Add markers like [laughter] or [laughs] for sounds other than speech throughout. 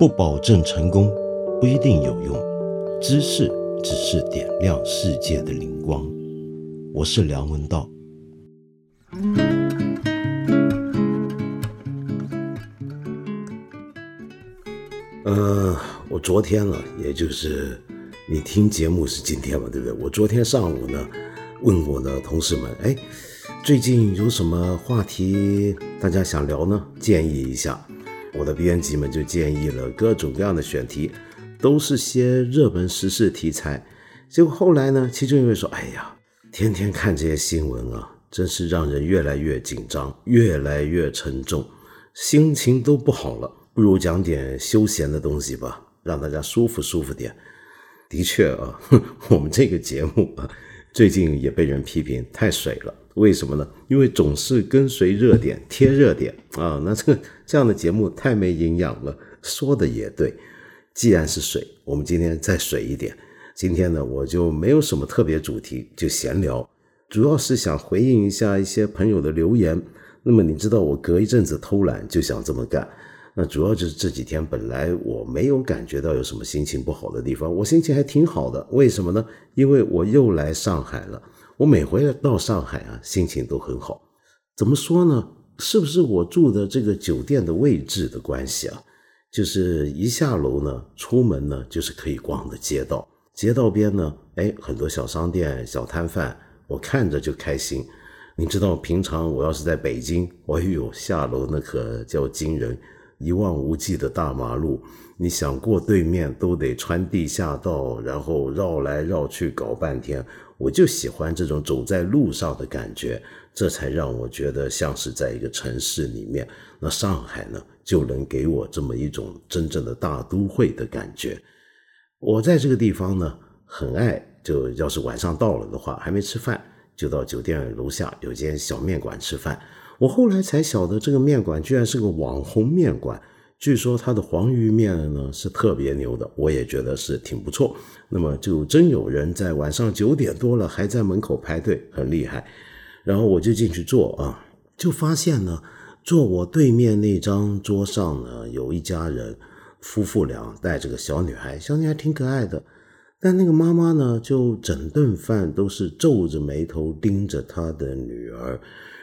不保证成功，不一定有用。知识只是点亮世界的灵光。我是梁文道。呃，我昨天了，也就是你听节目是今天嘛，对不对？我昨天上午呢，问我的同事们，哎。最近有什么话题大家想聊呢？建议一下，我的编辑们就建议了各种各样的选题，都是些热门时事题材。结果后来呢，其中一位说：“哎呀，天天看这些新闻啊，真是让人越来越紧张，越来越沉重，心情都不好了。不如讲点休闲的东西吧，让大家舒服舒服点。”的确啊，[laughs] 我们这个节目啊，最近也被人批评太水了。为什么呢？因为总是跟随热点贴热点啊，那这个这样的节目太没营养了。说的也对，既然是水，我们今天再水一点。今天呢，我就没有什么特别主题，就闲聊，主要是想回应一下一些朋友的留言。那么你知道，我隔一阵子偷懒就想这么干。那主要就是这几天本来我没有感觉到有什么心情不好的地方，我心情还挺好的。为什么呢？因为我又来上海了。我每回到上海啊，心情都很好。怎么说呢？是不是我住的这个酒店的位置的关系啊？就是一下楼呢，出门呢就是可以逛的街道，街道边呢，哎，很多小商店、小摊贩，我看着就开心。你知道，平常我要是在北京，哎呦，下楼那可叫惊人，一望无际的大马路，你想过对面都得穿地下道，然后绕来绕去搞半天。我就喜欢这种走在路上的感觉，这才让我觉得像是在一个城市里面。那上海呢，就能给我这么一种真正的大都会的感觉。我在这个地方呢，很爱，就要是晚上到了的话，还没吃饭，就到酒店楼下有间小面馆吃饭。我后来才晓得，这个面馆居然是个网红面馆。据说它的黄鱼面呢是特别牛的，我也觉得是挺不错。那么就真有人在晚上九点多了还在门口排队，很厉害。然后我就进去坐啊，就发现呢，坐我对面那张桌上呢有一家人，夫妇俩带着个小女孩，小女孩挺可爱的。但那个妈妈呢，就整顿饭都是皱着眉头盯着她的女儿，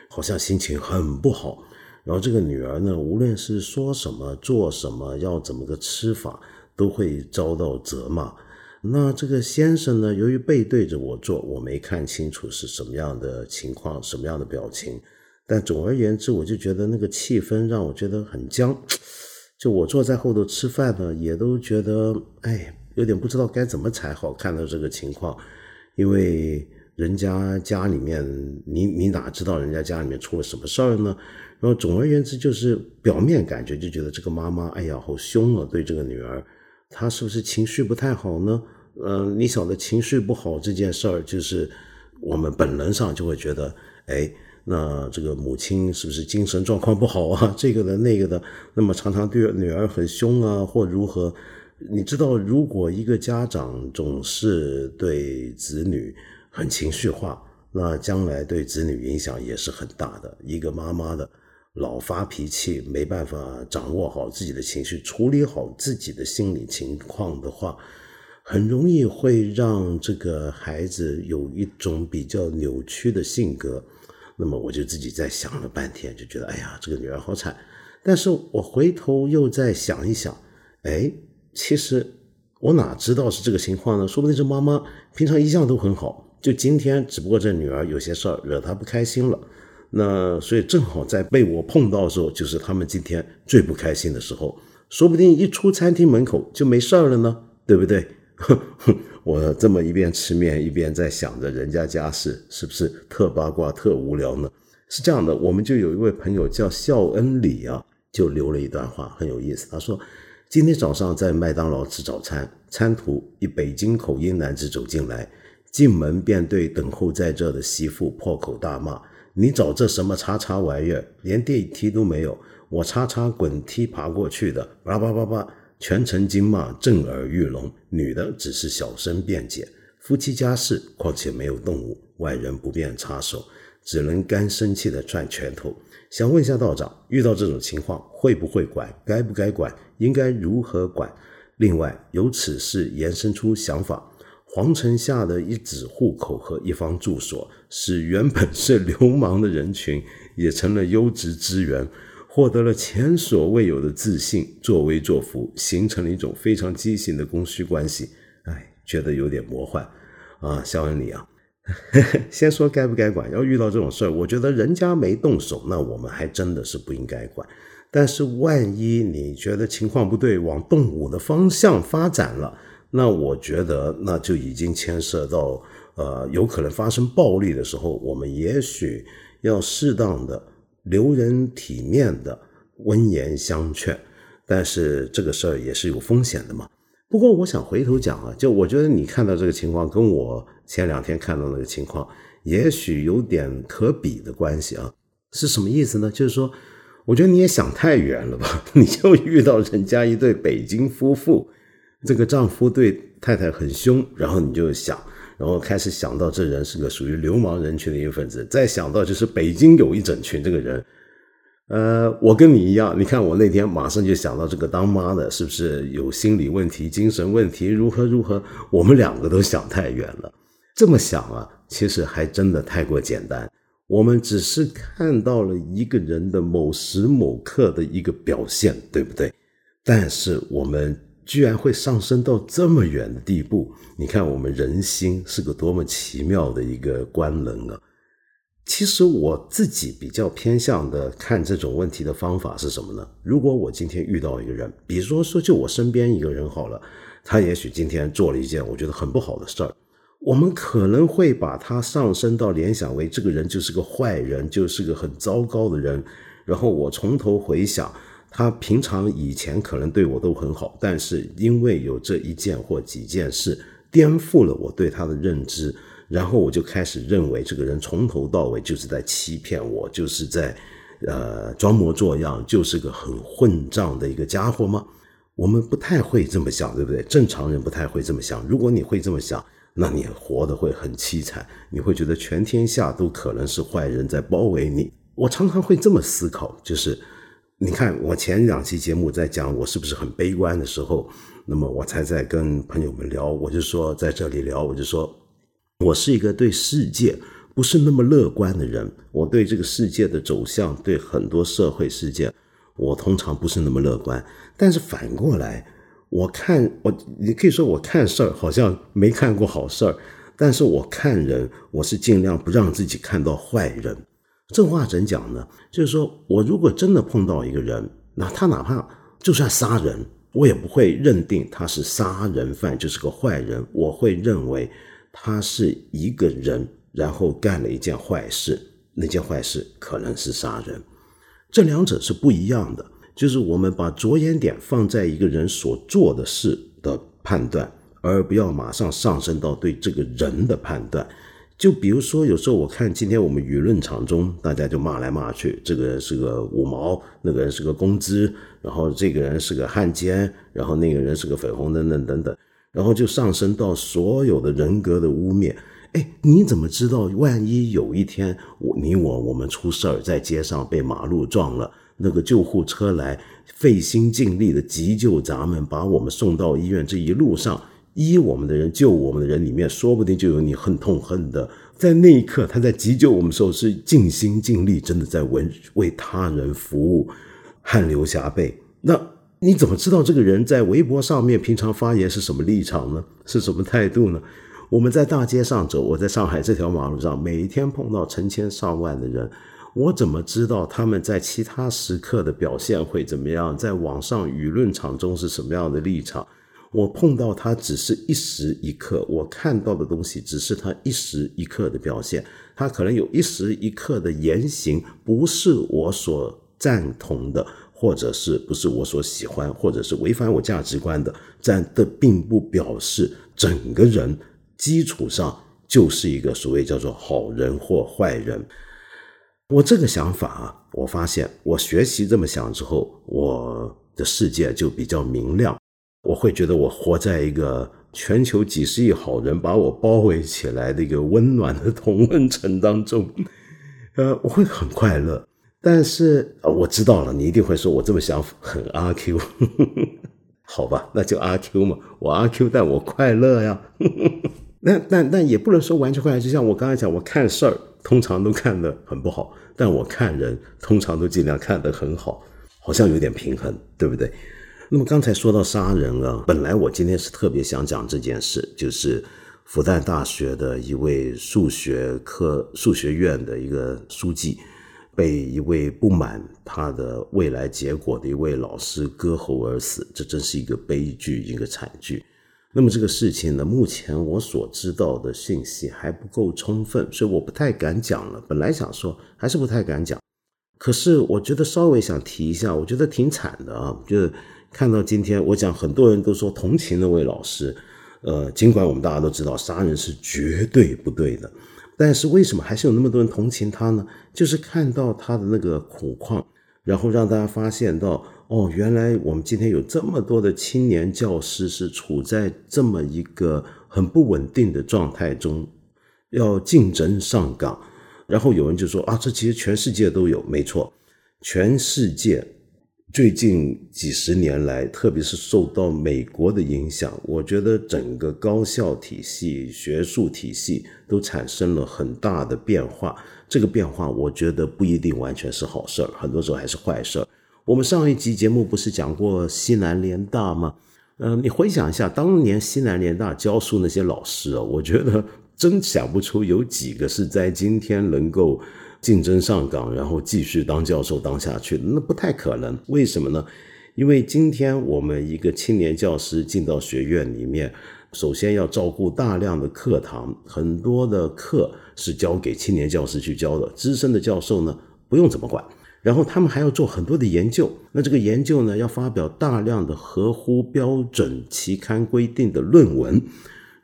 好像心情很不好。然后这个女儿呢，无论是说什么、做什么、要怎么个吃法，都会遭到责骂。那这个先生呢，由于背对着我坐，我没看清楚是什么样的情况、什么样的表情。但总而言之，我就觉得那个气氛让我觉得很僵。就我坐在后头吃饭呢，也都觉得哎，有点不知道该怎么才好。看到这个情况，因为人家家里面，你你哪知道人家家里面出了什么事儿呢？然后总而言之，就是表面感觉就觉得这个妈妈，哎呀，好凶啊！对这个女儿，她是不是情绪不太好呢？嗯，你晓得情绪不好这件事儿，就是我们本能上就会觉得，哎，那这个母亲是不是精神状况不好啊？[laughs] 这个的那个的，那么常常对女儿很凶啊，或如何？你知道，如果一个家长总是对子女很情绪化，那将来对子女影响也是很大的。一个妈妈的。老发脾气，没办法掌握好自己的情绪，处理好自己的心理情况的话，很容易会让这个孩子有一种比较扭曲的性格。那么我就自己在想了半天，就觉得哎呀，这个女儿好惨。但是我回头又再想一想，哎，其实我哪知道是这个情况呢？说不定这妈妈平常一向都很好，就今天只不过这女儿有些事儿惹她不开心了。那所以正好在被我碰到的时候，就是他们今天最不开心的时候，说不定一出餐厅门口就没事儿了呢，[laughs] 对不对？[laughs] 我这么一边吃面一边在想着人家家事，是不是特八卦特无聊呢？是这样的，我们就有一位朋友叫孝恩里啊，就留了一段话，很有意思。他说，今天早上在麦当劳吃早餐，餐途一北京口音男子走进来，进门便对等候在这的媳妇破口大骂。你找这什么叉叉玩意儿，连电梯都没有，我叉叉滚梯爬过去的，叭叭叭叭，全程惊骂，震耳欲聋。女的只是小声辩解，夫妻家事，况且没有动物，外人不便插手。只能干生气的攥拳头。想问一下道长，遇到这种情况会不会管？该不该管？应该如何管？另外，由此事延伸出想法：皇城下的一纸户口和一方住所，使原本是流氓的人群也成了优质资源，获得了前所未有的自信，作威作福，形成了一种非常畸形的供需关系。哎，觉得有点魔幻啊！肖恩你啊。[laughs] 先说该不该管，要遇到这种事儿，我觉得人家没动手，那我们还真的是不应该管。但是万一你觉得情况不对，往动武的方向发展了，那我觉得那就已经牵涉到呃有可能发生暴力的时候，我们也许要适当的留人体面的温言相劝。但是这个事儿也是有风险的嘛。不过我想回头讲啊，就我觉得你看到这个情况跟我。前两天看到那个情况，也许有点可比的关系啊，是什么意思呢？就是说，我觉得你也想太远了吧？[laughs] 你就遇到人家一对北京夫妇，这个丈夫对太太很凶，然后你就想，然后开始想到这人是个属于流氓人群的一份子，再想到就是北京有一整群这个人，呃，我跟你一样，你看我那天马上就想到这个当妈的，是不是有心理问题、精神问题，如何如何？我们两个都想太远了。这么想啊，其实还真的太过简单。我们只是看到了一个人的某时某刻的一个表现，对不对？但是我们居然会上升到这么远的地步。你看，我们人心是个多么奇妙的一个官能啊！其实我自己比较偏向的看这种问题的方法是什么呢？如果我今天遇到一个人，比如说说就我身边一个人好了，他也许今天做了一件我觉得很不好的事儿。我们可能会把他上升到联想为这个人就是个坏人，就是个很糟糕的人。然后我从头回想，他平常以前可能对我都很好，但是因为有这一件或几件事颠覆了我对他的认知，然后我就开始认为这个人从头到尾就是在欺骗我，就是在呃装模作样，就是个很混账的一个家伙吗？我们不太会这么想，对不对？正常人不太会这么想。如果你会这么想，那你活得会很凄惨，你会觉得全天下都可能是坏人在包围你。我常常会这么思考，就是你看我前两期节目在讲我是不是很悲观的时候，那么我才在跟朋友们聊，我就说在这里聊，我就说我是一个对世界不是那么乐观的人，我对这个世界的走向，对很多社会事件，我通常不是那么乐观，但是反过来。我看我，你可以说我看事儿好像没看过好事儿，但是我看人，我是尽量不让自己看到坏人。这话怎讲呢？就是说我如果真的碰到一个人，那他哪怕就算杀人，我也不会认定他是杀人犯，就是个坏人。我会认为他是一个人，然后干了一件坏事，那件坏事可能是杀人。这两者是不一样的。就是我们把着眼点放在一个人所做的事的判断，而不要马上上升到对这个人的判断。就比如说，有时候我看今天我们舆论场中，大家就骂来骂去，这个人是个五毛，那个人是个工资，然后这个人是个汉奸，然后那个人是个粉红等等等等，然后就上升到所有的人格的污蔑。哎，你怎么知道？万一有一天我你我我们出事儿，在街上被马路撞了？那个救护车来，费心尽力的急救咱们，把我们送到医院。这一路上，医我们的人、救我们的人里面，说不定就有你恨痛恨的。在那一刻，他在急救我们的时候是尽心尽力，真的在为为他人服务，汗流浃背。那你怎么知道这个人在微博上面平常发言是什么立场呢？是什么态度呢？我们在大街上走，我在上海这条马路上，每一天碰到成千上万的人。我怎么知道他们在其他时刻的表现会怎么样？在网上舆论场中是什么样的立场？我碰到他只是一时一刻，我看到的东西只是他一时一刻的表现。他可能有一时一刻的言行不是我所赞同的，或者是不是我所喜欢，或者是违反我价值观的，但这并不表示整个人基础上就是一个所谓叫做好人或坏人。我这个想法啊，我发现我学习这么想之后，我的世界就比较明亮。我会觉得我活在一个全球几十亿好人把我包围起来的一个温暖的同温层当中。呃，我会很快乐。但是，我知道了，你一定会说我这么想很阿 Q，[laughs] 好吧，那就阿 Q 嘛，我阿 Q，但我快乐呀。[laughs] 那但但也不能说完全快乐，就像我刚才讲，我看事儿通常都看得很不好，但我看人通常都尽量看得很好，好像有点平衡，对不对？那么刚才说到杀人啊，本来我今天是特别想讲这件事，就是复旦大学的一位数学科数学院的一个书记，被一位不满他的未来结果的一位老师割喉而死，这真是一个悲剧，一个惨剧。那么这个事情呢，目前我所知道的信息还不够充分，所以我不太敢讲了。本来想说，还是不太敢讲。可是我觉得稍微想提一下，我觉得挺惨的啊，就是。看到今天，我讲很多人都说同情那位老师，呃，尽管我们大家都知道杀人是绝对不对的，但是为什么还是有那么多人同情他呢？就是看到他的那个苦况，然后让大家发现到，哦，原来我们今天有这么多的青年教师是处在这么一个很不稳定的状态中，要竞争上岗，然后有人就说啊，这其实全世界都有，没错，全世界。最近几十年来，特别是受到美国的影响，我觉得整个高校体系、学术体系都产生了很大的变化。这个变化，我觉得不一定完全是好事儿，很多时候还是坏事儿。我们上一集节目不是讲过西南联大吗？嗯，你回想一下，当年西南联大教书那些老师啊，我觉得真想不出有几个是在今天能够。竞争上岗，然后继续当教授当下去，那不太可能。为什么呢？因为今天我们一个青年教师进到学院里面，首先要照顾大量的课堂，很多的课是交给青年教师去教的，资深的教授呢不用怎么管。然后他们还要做很多的研究，那这个研究呢要发表大量的合乎标准期刊规定的论文。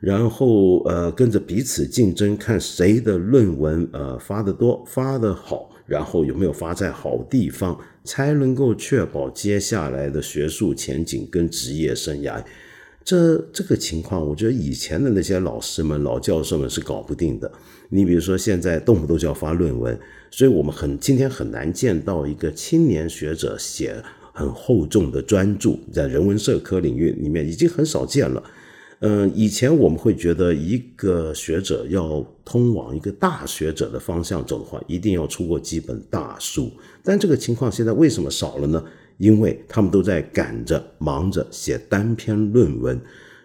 然后呃，跟着彼此竞争，看谁的论文呃发的多，发的好，然后有没有发在好地方，才能够确保接下来的学术前景跟职业生涯。这这个情况，我觉得以前的那些老师们、老教授们是搞不定的。你比如说，现在动不动就要发论文，所以我们很今天很难见到一个青年学者写很厚重的专著，在人文社科领域里面已经很少见了。嗯，以前我们会觉得一个学者要通往一个大学者的方向走的话，一定要出过几本大书。但这个情况现在为什么少了呢？因为他们都在赶着、忙着写单篇论文。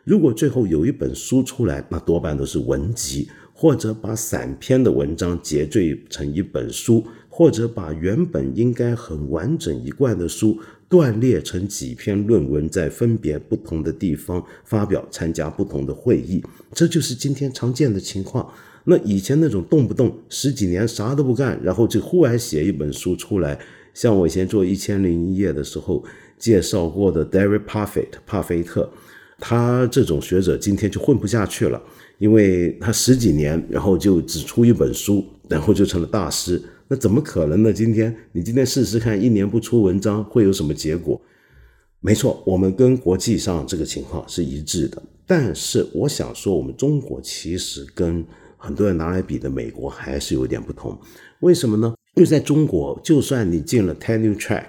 如果最后有一本书出来，那多半都是文集，或者把散篇的文章结缀成一本书，或者把原本应该很完整一贯的书。断裂成几篇论文，在分别不同的地方发表，参加不同的会议，这就是今天常见的情况。那以前那种动不动十几年啥都不干，然后就忽然写一本书出来，像我以前做一千零一夜的时候介绍过的 David Parfit 帕菲特，他这种学者今天就混不下去了，因为他十几年，然后就只出一本书，然后就成了大师。那怎么可能呢？今天你今天试试看，一年不出文章会有什么结果？没错，我们跟国际上这个情况是一致的。但是我想说，我们中国其实跟很多人拿来比的美国还是有点不同。为什么呢？因为在中国，就算你进了 tenure track，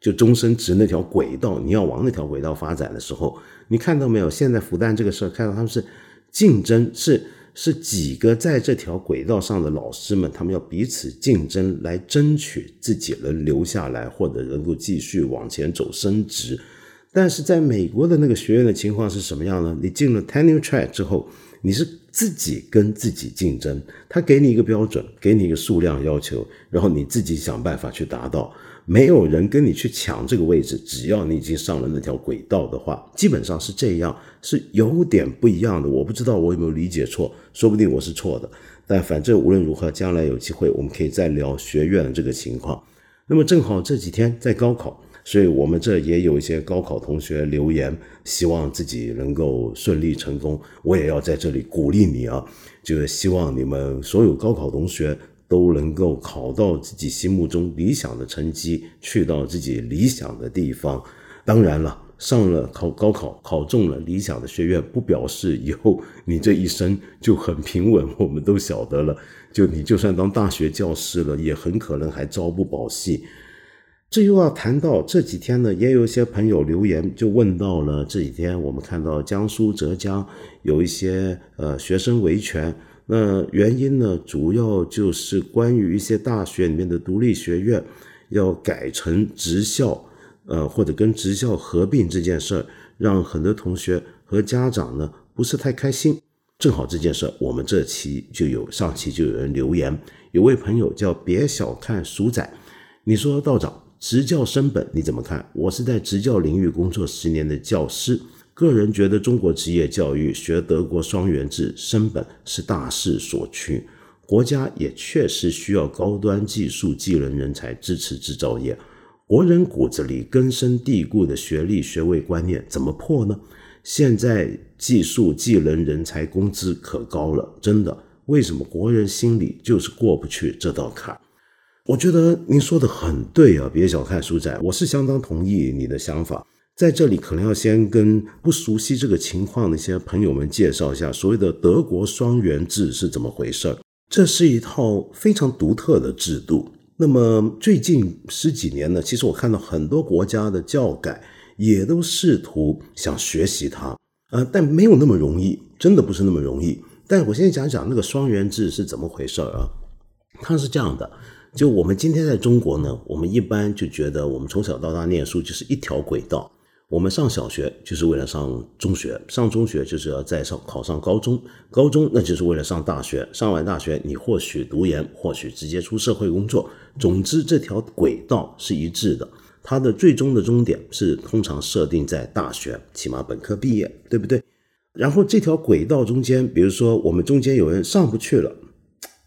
就终身职那条轨道，你要往那条轨道发展的时候，你看到没有？现在复旦这个事儿，看到他们是竞争是。是几个在这条轨道上的老师们，他们要彼此竞争，来争取自己能留下来，或者能够继续往前走升职。但是在美国的那个学院的情况是什么样呢？你进了 tenure track 之后，你是自己跟自己竞争，他给你一个标准，给你一个数量要求，然后你自己想办法去达到。没有人跟你去抢这个位置，只要你已经上了那条轨道的话，基本上是这样，是有点不一样的。我不知道我有没有理解错，说不定我是错的。但反正无论如何，将来有机会我们可以再聊学院的这个情况。那么正好这几天在高考，所以我们这也有一些高考同学留言，希望自己能够顺利成功。我也要在这里鼓励你啊，就是希望你们所有高考同学。都能够考到自己心目中理想的成绩，去到自己理想的地方。当然了，上了考高考，考中了理想的学院，不表示以后你这一生就很平稳。我们都晓得了，就你就算当大学教师了，也很可能还朝不保夕。这又要谈到这几天呢，也有一些朋友留言就问到了这几天我们看到江苏、浙江有一些呃学生维权，那原因呢，主要就是关于一些大学里面的独立学院要改成职校。呃，或者跟职校合并这件事儿，让很多同学和家长呢不是太开心。正好这件事，我们这期就有上期就有人留言，有位朋友叫别小看鼠仔，你说道长职教升本你怎么看？我是在职教领域工作十年的教师，个人觉得中国职业教育学德国双元制升本是大势所趋，国家也确实需要高端技术技能人才支持制造业。国人骨子里根深蒂固的学历学位观念怎么破呢？现在技术技能人才工资可高了，真的，为什么国人心里就是过不去这道坎？我觉得您说的很对啊，别小看书仔，我是相当同意你的想法。在这里可能要先跟不熟悉这个情况的一些朋友们介绍一下，所谓的德国双元制是怎么回事儿这是一套非常独特的制度。那么最近十几年呢，其实我看到很多国家的教改也都试图想学习它，呃，但没有那么容易，真的不是那么容易。但我先讲讲那个双元制是怎么回事儿啊？它是这样的，就我们今天在中国呢，我们一般就觉得我们从小到大念书就是一条轨道。我们上小学就是为了上中学，上中学就是要再上考上高中，高中那就是为了上大学，上完大学你或许读研，或许直接出社会工作。总之，这条轨道是一致的，它的最终的终点是通常设定在大学，起码本科毕业，对不对？然后这条轨道中间，比如说我们中间有人上不去了。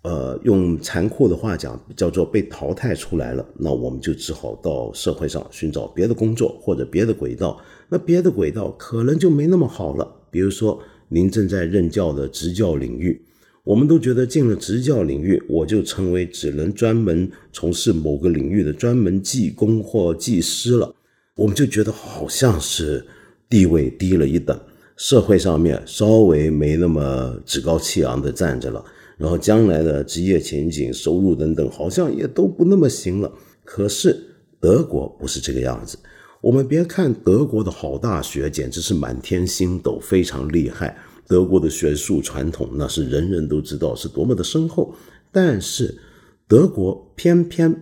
呃，用残酷的话讲，叫做被淘汰出来了，那我们就只好到社会上寻找别的工作或者别的轨道。那别的轨道可能就没那么好了。比如说，您正在任教的职教领域，我们都觉得进了职教领域，我就成为只能专门从事某个领域的专门技工或技师了，我们就觉得好像是地位低了一等，社会上面稍微没那么趾高气昂的站着了。然后将来的职业前景、收入等等，好像也都不那么行了。可是德国不是这个样子。我们别看德国的好大学，简直是满天星斗，非常厉害。德国的学术传统，那是人人都知道是多么的深厚。但是德国偏偏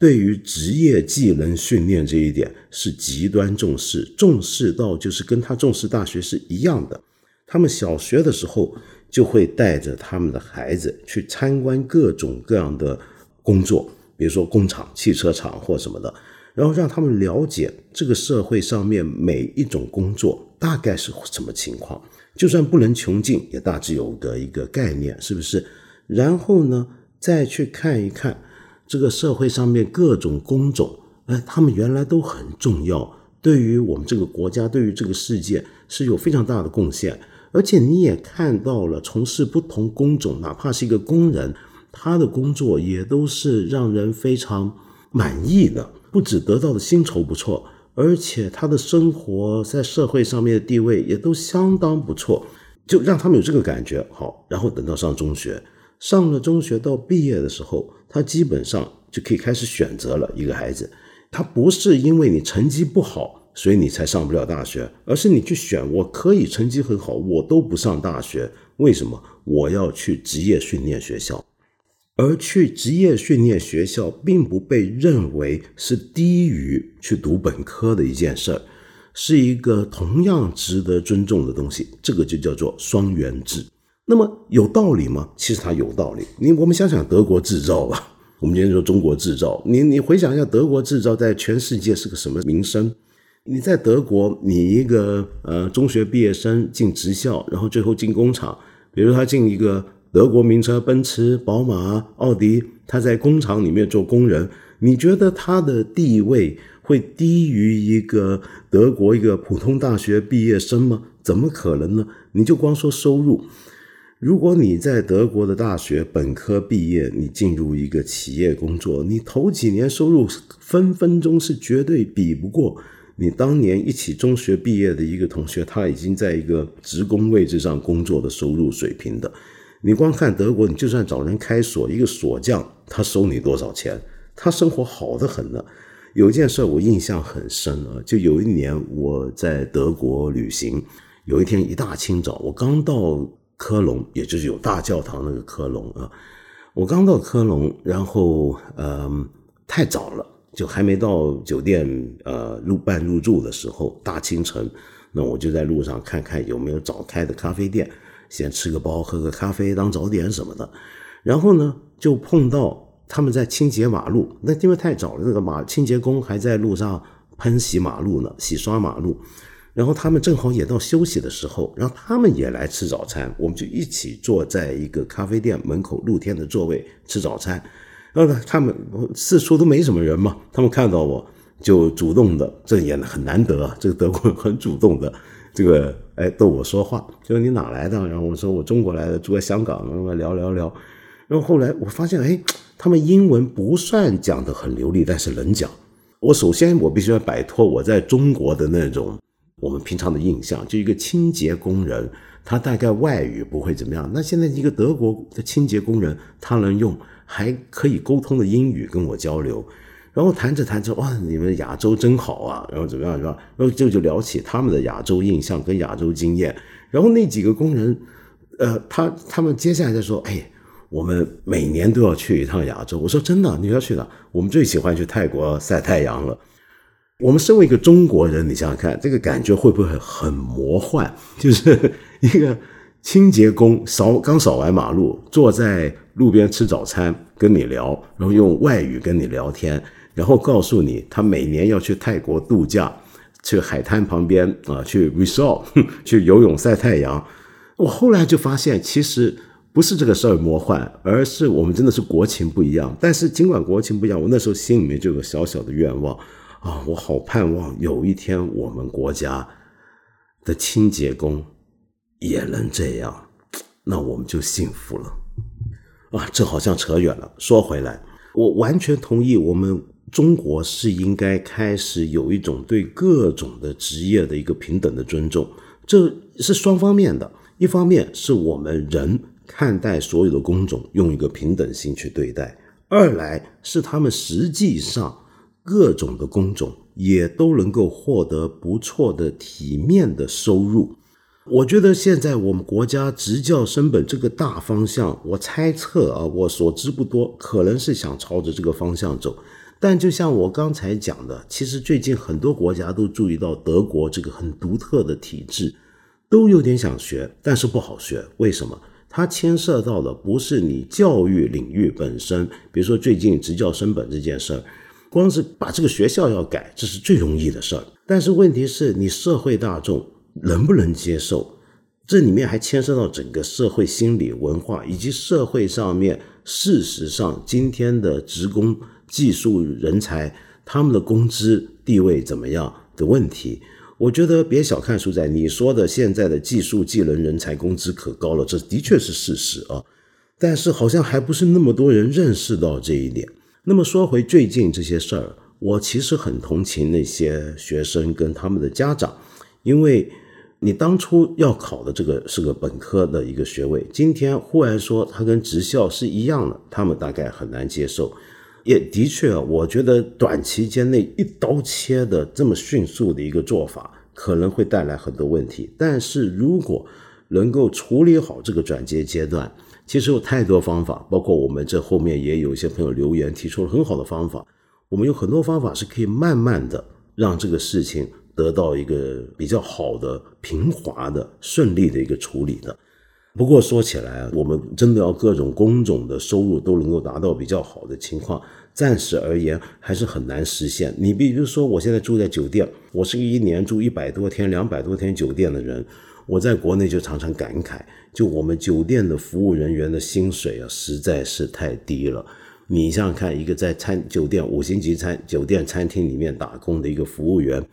对于职业技能训练这一点是极端重视，重视到就是跟他重视大学是一样的。他们小学的时候。就会带着他们的孩子去参观各种各样的工作，比如说工厂、汽车厂或什么的，然后让他们了解这个社会上面每一种工作大概是什么情况，就算不能穷尽，也大致有个一个概念，是不是？然后呢，再去看一看这个社会上面各种工种，哎，他们原来都很重要，对于我们这个国家，对于这个世界是有非常大的贡献。而且你也看到了，从事不同工种，哪怕是一个工人，他的工作也都是让人非常满意的。不止得到的薪酬不错，而且他的生活在社会上面的地位也都相当不错，就让他们有这个感觉。好，然后等到上中学，上了中学到毕业的时候，他基本上就可以开始选择了。一个孩子，他不是因为你成绩不好。所以你才上不了大学，而是你去选，我可以成绩很好，我都不上大学，为什么？我要去职业训练学校，而去职业训练学校并不被认为是低于去读本科的一件事儿，是一个同样值得尊重的东西，这个就叫做双元制。那么有道理吗？其实它有道理。你我们想想德国制造吧，我们今天说中国制造，你你回想一下德国制造在全世界是个什么名声？你在德国，你一个呃中学毕业生进职校，然后最后进工厂，比如他进一个德国名车，奔驰、宝马、奥迪，他在工厂里面做工人，你觉得他的地位会低于一个德国一个普通大学毕业生吗？怎么可能呢？你就光说收入，如果你在德国的大学本科毕业，你进入一个企业工作，你头几年收入分分钟是绝对比不过。你当年一起中学毕业的一个同学，他已经在一个职工位置上工作的收入水平的。你光看德国，你就算找人开锁，一个锁匠他收你多少钱？他生活好的很呢。有一件事我印象很深啊，就有一年我在德国旅行，有一天一大清早，我刚到科隆，也就是有大教堂那个科隆啊，我刚到科隆，然后嗯，太早了。就还没到酒店，呃，入办入住的时候，大清晨，那我就在路上看看有没有早开的咖啡店，先吃个包，喝个咖啡当早点什么的。然后呢，就碰到他们在清洁马路，那因为太早了，那个马清洁工还在路上喷洗马路呢，洗刷马路。然后他们正好也到休息的时候，然后他们也来吃早餐，我们就一起坐在一个咖啡店门口露天的座位吃早餐。然后，他们四处都没什么人嘛，他们看到我就主动的，这也很难得啊。这个德国人很主动的，这个哎逗我说话，就说你哪来的？然后我说我中国来的，住在香港。然后聊聊聊，然后后来我发现，哎，他们英文不算讲的很流利，但是能讲。我首先我必须要摆脱我在中国的那种我们平常的印象，就一个清洁工人，他大概外语不会怎么样。那现在一个德国的清洁工人，他能用。还可以沟通的英语跟我交流，然后谈着谈着，哇，你们亚洲真好啊，然后怎么样是吧？然后就就聊起他们的亚洲印象跟亚洲经验，然后那几个工人，呃，他他们接下来就说，哎，我们每年都要去一趟亚洲。我说真的，你要去哪？我们最喜欢去泰国晒太阳了。我们身为一个中国人，你想想看，这个感觉会不会很魔幻？就是一个。清洁工扫刚扫完马路，坐在路边吃早餐，跟你聊，然后用外语跟你聊天，然后告诉你他每年要去泰国度假，去海滩旁边啊，去 resort [laughs] 去游泳晒太阳。我后来就发现，其实不是这个事儿魔幻，而是我们真的是国情不一样。但是尽管国情不一样，我那时候心里面就有个小小的愿望啊，我好盼望有一天我们国家的清洁工。也能这样，那我们就幸福了啊！这好像扯远了。说回来，我完全同意，我们中国是应该开始有一种对各种的职业的一个平等的尊重，这是双方面的。一方面是我们人看待所有的工种用一个平等心去对待；二来是他们实际上各种的工种也都能够获得不错的体面的收入。我觉得现在我们国家职教升本这个大方向，我猜测啊，我所知不多，可能是想朝着这个方向走。但就像我刚才讲的，其实最近很多国家都注意到德国这个很独特的体制，都有点想学，但是不好学。为什么？它牵涉到的不是你教育领域本身，比如说最近职教升本这件事儿，光是把这个学校要改，这是最容易的事儿。但是问题是你社会大众。能不能接受？这里面还牵涉到整个社会心理文化，以及社会上面事实上今天的职工、技术人才他们的工资地位怎么样的问题。我觉得别小看苏仔，你说的现在的技术技能人才工资可高了，这的确是事实啊。但是好像还不是那么多人认识到这一点。那么说回最近这些事儿，我其实很同情那些学生跟他们的家长，因为。你当初要考的这个是个本科的一个学位，今天忽然说它跟职校是一样的，他们大概很难接受。也的确，我觉得短期间内一刀切的这么迅速的一个做法，可能会带来很多问题。但是如果能够处理好这个转接阶段，其实有太多方法，包括我们这后面也有一些朋友留言提出了很好的方法。我们有很多方法是可以慢慢的让这个事情。得到一个比较好的、平滑的、顺利的一个处理的。不过说起来，我们真的要各种工种的收入都能够达到比较好的情况，暂时而言还是很难实现。你比如说，我现在住在酒店，我是一年住一百多天、两百多天酒店的人，我在国内就常常感慨，就我们酒店的服务人员的薪水啊，实在是太低了。你想想看，一个在餐酒店五星级餐酒店餐厅里面打工的一个服务员。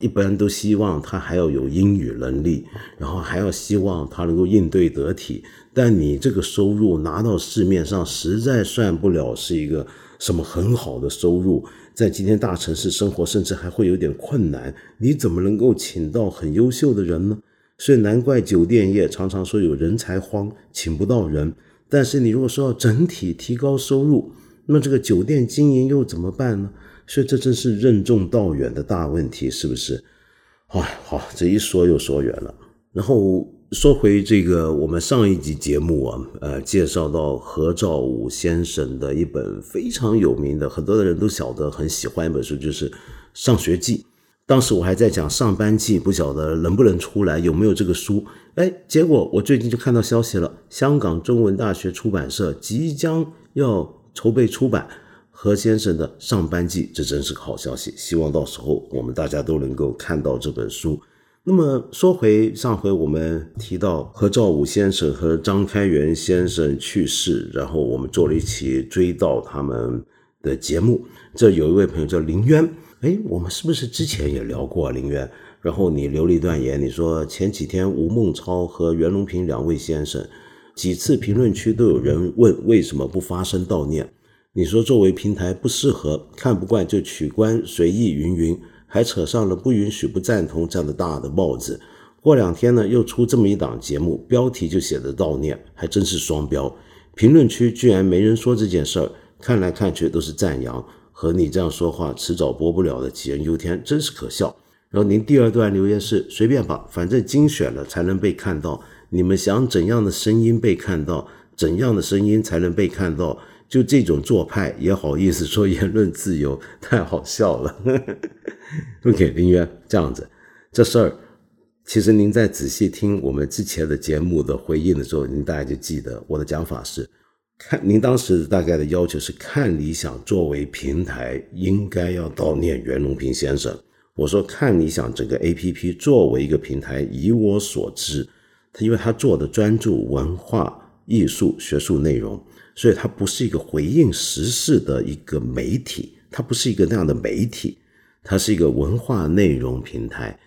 一般都希望他还要有英语能力，然后还要希望他能够应对得体。但你这个收入拿到市面上，实在算不了是一个什么很好的收入。在今天大城市生活，甚至还会有点困难，你怎么能够请到很优秀的人呢？所以难怪酒店业常常说有人才荒，请不到人。但是你如果说要整体提高收入，那这个酒店经营又怎么办呢？所以这真是任重道远的大问题，是不是？哎，好，这一说又说远了。然后说回这个，我们上一集节目啊，呃，介绍到何兆武先生的一本非常有名的，很多的人都晓得，很喜欢一本书，就是《上学记》。当时我还在讲《上班记》，不晓得能不能出来，有没有这个书？哎，结果我最近就看到消息了，香港中文大学出版社即将要筹备出版。何先生的《上班记》，这真是个好消息。希望到时候我们大家都能够看到这本书。那么说回上回我们提到何兆武先生和张开元先生去世，然后我们做了一期追悼他们的节目。这有一位朋友叫林渊，哎，我们是不是之前也聊过啊林渊？然后你留了一段言，你说前几天吴孟超和袁隆平两位先生几次评论区都有人问为什么不发声悼念。你说作为平台不适合，看不惯就取关随意云云，还扯上了不允许、不赞同这样的大的帽子。过两天呢，又出这么一档节目，标题就写着悼念，还真是双标。评论区居然没人说这件事儿，看来看去都是赞扬。和你这样说话，迟早播不了的杞人忧天，真是可笑。然后您第二段留言是随便吧，反正精选了才能被看到。你们想怎样的声音被看到，怎样的声音才能被看到？就这种做派也好意思说言论自由，太好笑了。OK，林渊这样子，这事儿其实您在仔细听我们之前的节目的回应的时候，您大概就记得我的讲法是：看您当时大概的要求是看理想作为平台应该要悼念袁隆平先生。我说看理想整个 APP 作为一个平台，以我所知，他因为他做的专注文化艺术学术内容。所以它不是一个回应时事的一个媒体，它不是一个那样的媒体，它是一个文化内容平台。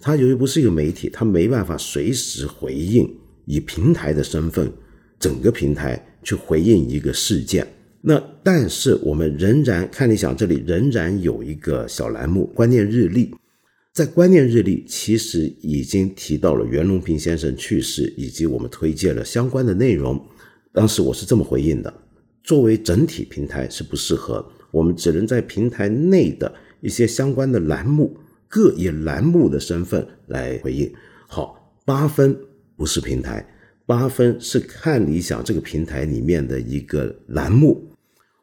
它由于不是一个媒体，它没办法随时回应，以平台的身份，整个平台去回应一个事件。那但是我们仍然看理想这里仍然有一个小栏目——观念日历。在观念日历，其实已经提到了袁隆平先生去世，以及我们推荐了相关的内容。当时我是这么回应的：作为整体平台是不适合，我们只能在平台内的一些相关的栏目，各以栏目的身份来回应。好，八分不是平台，八分是看理想这个平台里面的一个栏目，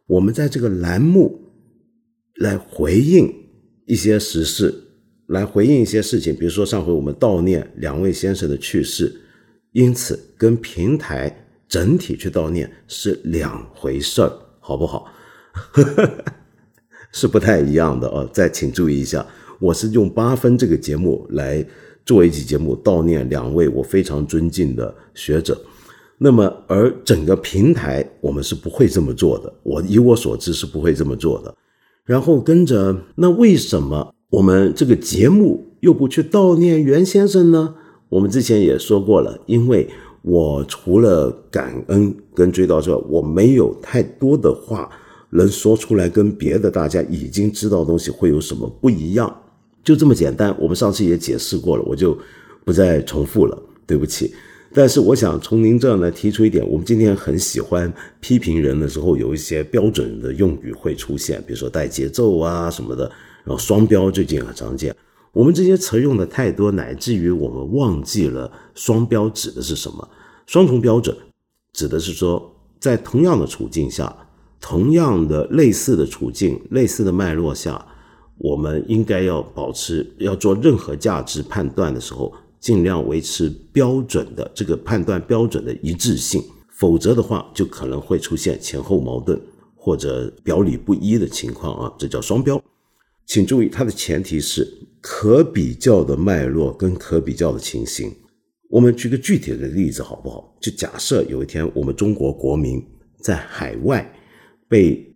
我们在这个栏目来回应一些时事，来回应一些事情，比如说上回我们悼念两位先生的去世，因此跟平台。整体去悼念是两回事儿，好不好？[laughs] 是不太一样的哦。再请注意一下，我是用八分这个节目来做一期节目悼念两位我非常尊敬的学者。那么，而整个平台我们是不会这么做的。我以我所知是不会这么做的。然后跟着，那为什么我们这个节目又不去悼念袁先生呢？我们之前也说过了，因为。我除了感恩跟追悼之外，我没有太多的话能说出来，跟别的大家已经知道的东西会有什么不一样，就这么简单。我们上次也解释过了，我就不再重复了，对不起。但是我想从您这儿呢提出一点，我们今天很喜欢批评人的时候，有一些标准的用语会出现，比如说带节奏啊什么的，然后双标最近很常见。我们这些词用的太多，乃至于我们忘记了双标指的是什么。双重标准指的是说，在同样的处境下，同样的类似的处境、类似的脉络下，我们应该要保持要做任何价值判断的时候，尽量维持标准的这个判断标准的一致性，否则的话，就可能会出现前后矛盾或者表里不一的情况啊，这叫双标。请注意，它的前提是可比较的脉络跟可比较的情形。我们举个具体的例子好不好？就假设有一天我们中国国民在海外被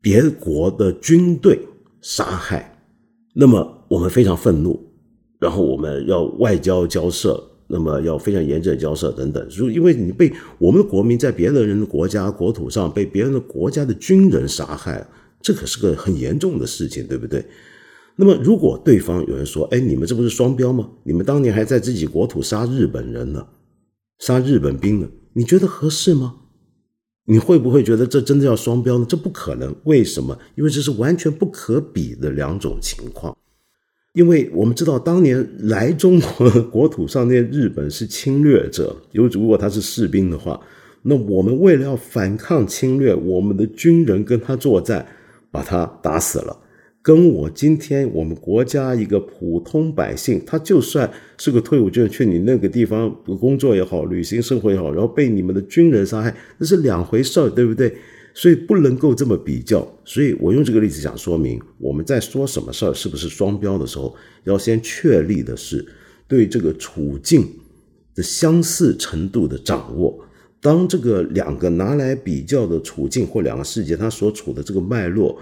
别国的军队杀害，那么我们非常愤怒，然后我们要外交交涉，那么要非常严正交涉等等。如因为你被我们的国民在别的人的国家国土上被别人的国家的军人杀害，这可是个很严重的事情，对不对？那么，如果对方有人说：“哎，你们这不是双标吗？你们当年还在自己国土杀日本人呢，杀日本兵呢？你觉得合适吗？你会不会觉得这真的要双标呢？这不可能，为什么？因为这是完全不可比的两种情况。因为我们知道，当年来中国国土上那些日本是侵略者，如如果他是士兵的话，那我们为了要反抗侵略，我们的军人跟他作战，把他打死了。跟我今天我们国家一个普通百姓，他就算是个退伍军人，去你那个地方工作也好，旅行生活也好，然后被你们的军人杀害，那是两回事儿，对不对？所以不能够这么比较。所以我用这个例子想说明，我们在说什么事儿是不是双标的时候，要先确立的是对这个处境的相似程度的掌握。当这个两个拿来比较的处境或两个世界，它所处的这个脉络。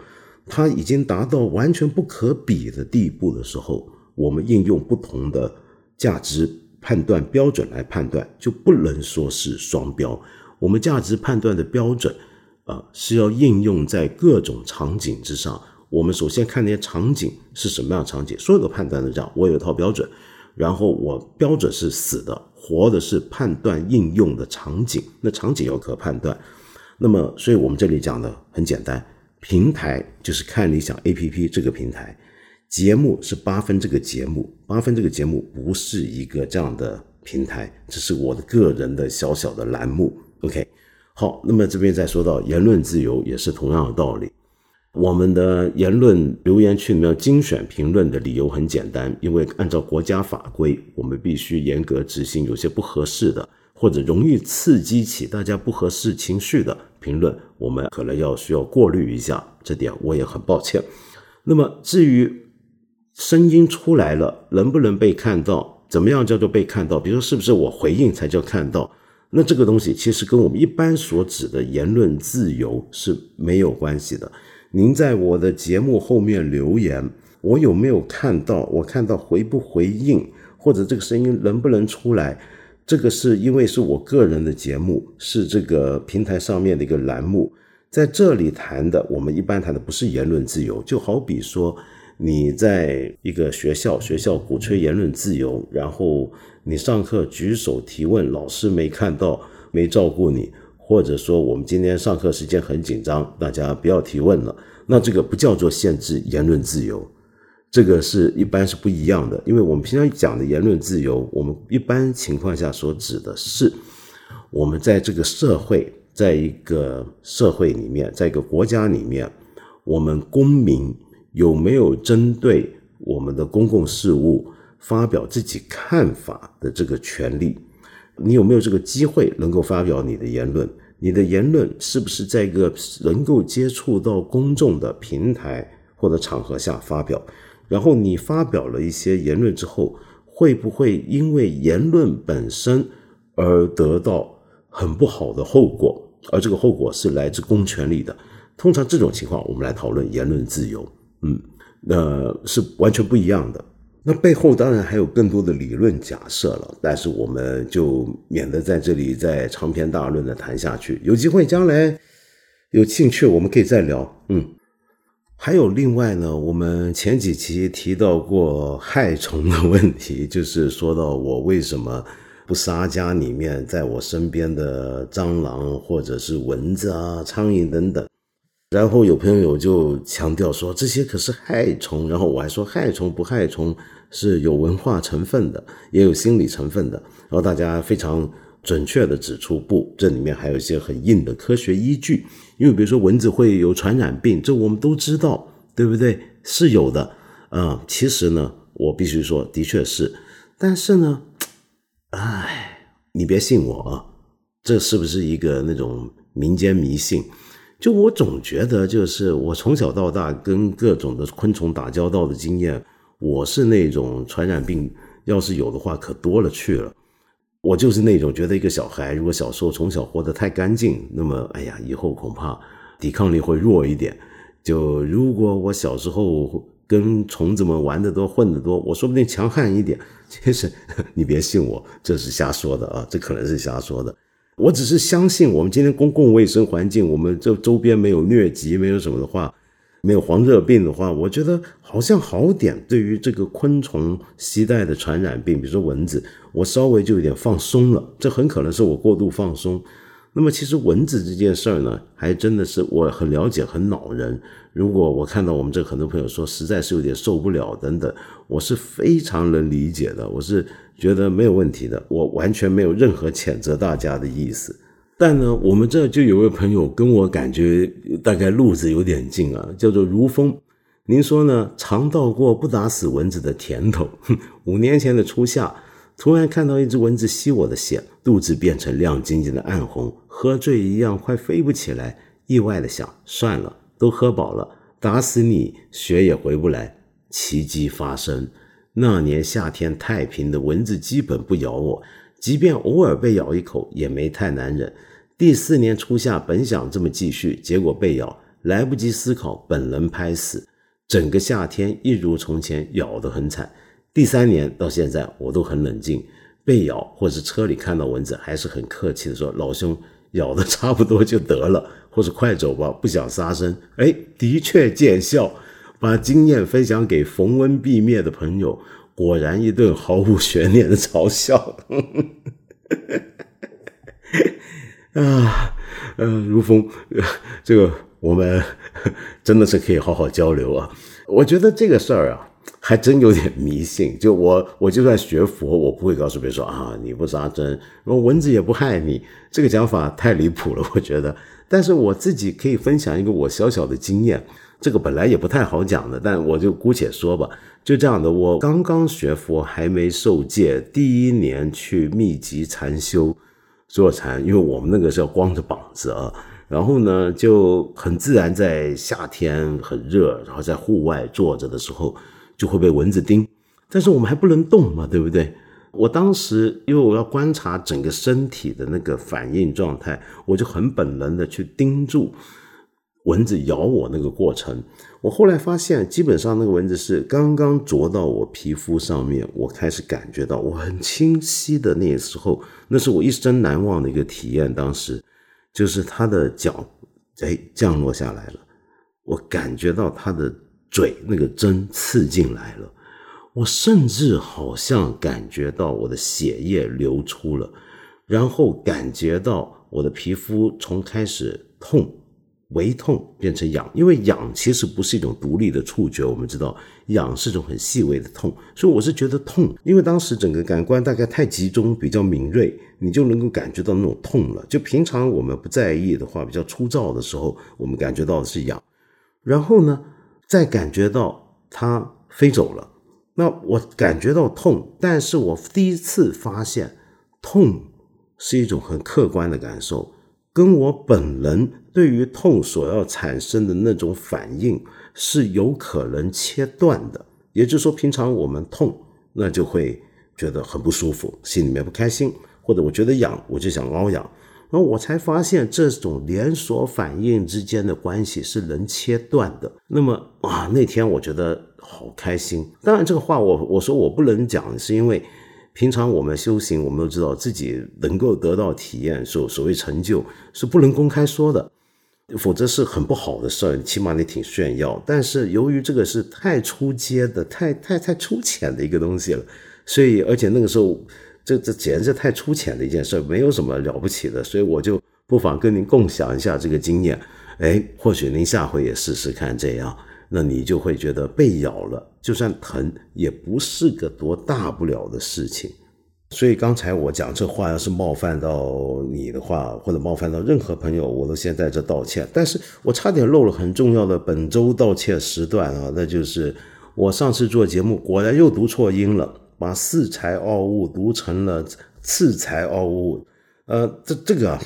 它已经达到完全不可比的地步的时候，我们应用不同的价值判断标准来判断，就不能说是双标。我们价值判断的标准啊，是要应用在各种场景之上。我们首先看那些场景是什么样场景，所有的判断都这样。我有一套标准，然后我标准是死的，活的是判断应用的场景。那场景要可判断。那么，所以我们这里讲的很简单。平台就是看理想 A P P 这个平台，节目是八分这个节目，八分这个节目不是一个这样的平台，这是我的个人的小小的栏目。OK，好，那么这边再说到言论自由也是同样的道理，我们的言论留言区里面精选评论的理由很简单，因为按照国家法规，我们必须严格执行，有些不合适的。或者容易刺激起大家不合适情绪的评论，我们可能要需要过滤一下，这点我也很抱歉。那么至于声音出来了，能不能被看到？怎么样叫做被看到？比如说是不是我回应才叫看到？那这个东西其实跟我们一般所指的言论自由是没有关系的。您在我的节目后面留言，我有没有看到？我看到回不回应，或者这个声音能不能出来？这个是因为是我个人的节目，是这个平台上面的一个栏目，在这里谈的，我们一般谈的不是言论自由。就好比说，你在一个学校，学校鼓吹言论自由，然后你上课举手提问，老师没看到，没照顾你，或者说我们今天上课时间很紧张，大家不要提问了，那这个不叫做限制言论自由。这个是一般是不一样的，因为我们平常讲的言论自由，我们一般情况下所指的是，我们在这个社会，在一个社会里面，在一个国家里面，我们公民有没有针对我们的公共事务发表自己看法的这个权利？你有没有这个机会能够发表你的言论？你的言论是不是在一个能够接触到公众的平台或者场合下发表？然后你发表了一些言论之后，会不会因为言论本身而得到很不好的后果？而这个后果是来自公权力的。通常这种情况，我们来讨论言论自由，嗯，那是完全不一样的。那背后当然还有更多的理论假设了，但是我们就免得在这里再长篇大论的谈下去。有机会将来有兴趣，我们可以再聊，嗯。还有另外呢，我们前几期提到过害虫的问题，就是说到我为什么不杀家里面在我身边的蟑螂或者是蚊子啊、苍蝇等等。然后有朋友就强调说这些可是害虫，然后我还说害虫不害虫是有文化成分的，也有心理成分的。然后大家非常。准确的指出，不，这里面还有一些很硬的科学依据。因为比如说蚊子会有传染病，这我们都知道，对不对？是有的，啊，其实呢，我必须说，的确是。但是呢，哎，你别信我啊，这是不是一个那种民间迷信？就我总觉得，就是我从小到大跟各种的昆虫打交道的经验，我是那种传染病要是有的话，可多了去了。我就是那种觉得一个小孩，如果小时候从小活得太干净，那么哎呀，以后恐怕抵抗力会弱一点。就如果我小时候跟虫子们玩得多、混得多，我说不定强悍一点。其实你别信我，这是瞎说的啊，这可能是瞎说的。我只是相信，我们今天公共卫生环境，我们这周边没有疟疾，没有什么的话，没有黄热病的话，我觉得好像好点。对于这个昆虫携带的传染病，比如说蚊子，我稍微就有点放松了。这很可能是我过度放松。那么其实蚊子这件事儿呢，还真的是我很了解，很恼人。如果我看到我们这很多朋友说实在是有点受不了等等，我是非常能理解的，我是觉得没有问题的，我完全没有任何谴责大家的意思。但呢，我们这就有位朋友跟我感觉大概路子有点近啊，叫做如风。您说呢？尝到过不打死蚊子的甜头。[laughs] 五年前的初夏，突然看到一只蚊子吸我的血，肚子变成亮晶晶的暗红，喝醉一样快飞不起来。意外的想，算了，都喝饱了，打死你血也回不来。奇迹发生，那年夏天太平的蚊子基本不咬我。即便偶尔被咬一口，也没太难忍。第四年初夏，本想这么继续，结果被咬，来不及思考，本能拍死。整个夏天一如从前，咬得很惨。第三年到现在，我都很冷静，被咬或是车里看到蚊子，还是很客气的说：“老兄，咬的差不多就得了，或者快走吧，不想杀生。”哎，的确见效，把经验分享给逢蚊必灭的朋友。果然一顿毫无悬念的嘲笑，呵 [laughs] 呵啊，嗯，如风，这个我们真的是可以好好交流啊。我觉得这个事儿啊，还真有点迷信。就我，我就算学佛，我不会告诉别人说啊，你不杀针，然后蚊子也不害你。这个讲法太离谱了，我觉得。但是我自己可以分享一个我小小的经验。这个本来也不太好讲的，但我就姑且说吧。就这样的，我刚刚学佛，还没受戒，第一年去密集禅修坐禅，因为我们那个是要光着膀子啊。然后呢，就很自然在夏天很热，然后在户外坐着的时候，就会被蚊子叮。但是我们还不能动嘛，对不对？我当时因为我要观察整个身体的那个反应状态，我就很本能的去盯住。蚊子咬我那个过程，我后来发现，基本上那个蚊子是刚刚啄到我皮肤上面，我开始感觉到我很清晰的那时候，那是我一生难忘的一个体验。当时就是它的脚，哎，降落下来了，我感觉到它的嘴那个针刺进来了，我甚至好像感觉到我的血液流出了，然后感觉到我的皮肤从开始痛。微痛变成痒，因为痒其实不是一种独立的触觉，我们知道痒是种很细微的痛，所以我是觉得痛，因为当时整个感官大概太集中，比较敏锐，你就能够感觉到那种痛了。就平常我们不在意的话，比较粗糙的时候，我们感觉到的是痒，然后呢，再感觉到它飞走了，那我感觉到痛，但是我第一次发现痛是一种很客观的感受。跟我本人对于痛所要产生的那种反应是有可能切断的，也就是说，平常我们痛，那就会觉得很不舒服，心里面不开心，或者我觉得痒，我就想挠痒，然后我才发现这种连锁反应之间的关系是能切断的。那么啊，那天我觉得好开心。当然，这个话我我说我不能讲，是因为。平常我们修行，我们都知道自己能够得到体验，所所谓成就是不能公开说的，否则是很不好的事儿。起码你挺炫耀。但是由于这个是太出阶的、太太太粗浅的一个东西了，所以而且那个时候，这这简直是太粗浅的一件事，没有什么了不起的。所以我就不妨跟您共享一下这个经验。哎，或许您下回也试试看这样。那你就会觉得被咬了，就算疼也不是个多大不了的事情。所以刚才我讲这话，要是冒犯到你的话，或者冒犯到任何朋友，我都先在这道歉。但是我差点漏了很重要的本周道歉时段啊，那就是我上次做节目果然又读错音了，把四才傲物读成了次才傲物。呃，这这个，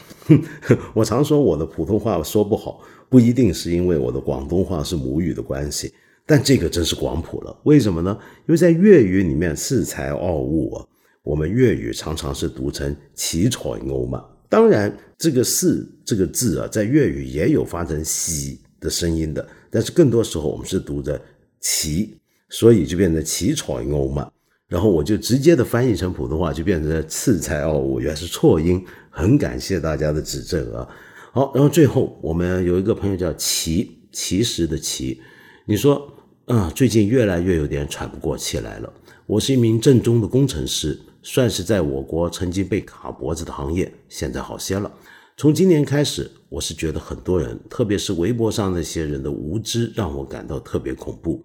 [laughs] 我常说我的普通话说不好。不一定是因为我的广东话是母语的关系，但这个真是广谱了。为什么呢？因为在粤语里面，恃才傲物啊，我们粤语常常是读成奇才欧嘛。当然，这个“恃”这个字啊，在粤语也有发成“喜”的声音的，但是更多时候我们是读着“奇”，所以就变成奇才欧嘛。然后我就直接的翻译成普通话，就变成恃才傲物，原来是错音。很感谢大家的指正啊。好，然后最后我们有一个朋友叫齐，其实的其。你说啊，最近越来越有点喘不过气来了。我是一名正宗的工程师，算是在我国曾经被卡脖子的行业，现在好些了。从今年开始，我是觉得很多人，特别是微博上那些人的无知，让我感到特别恐怖。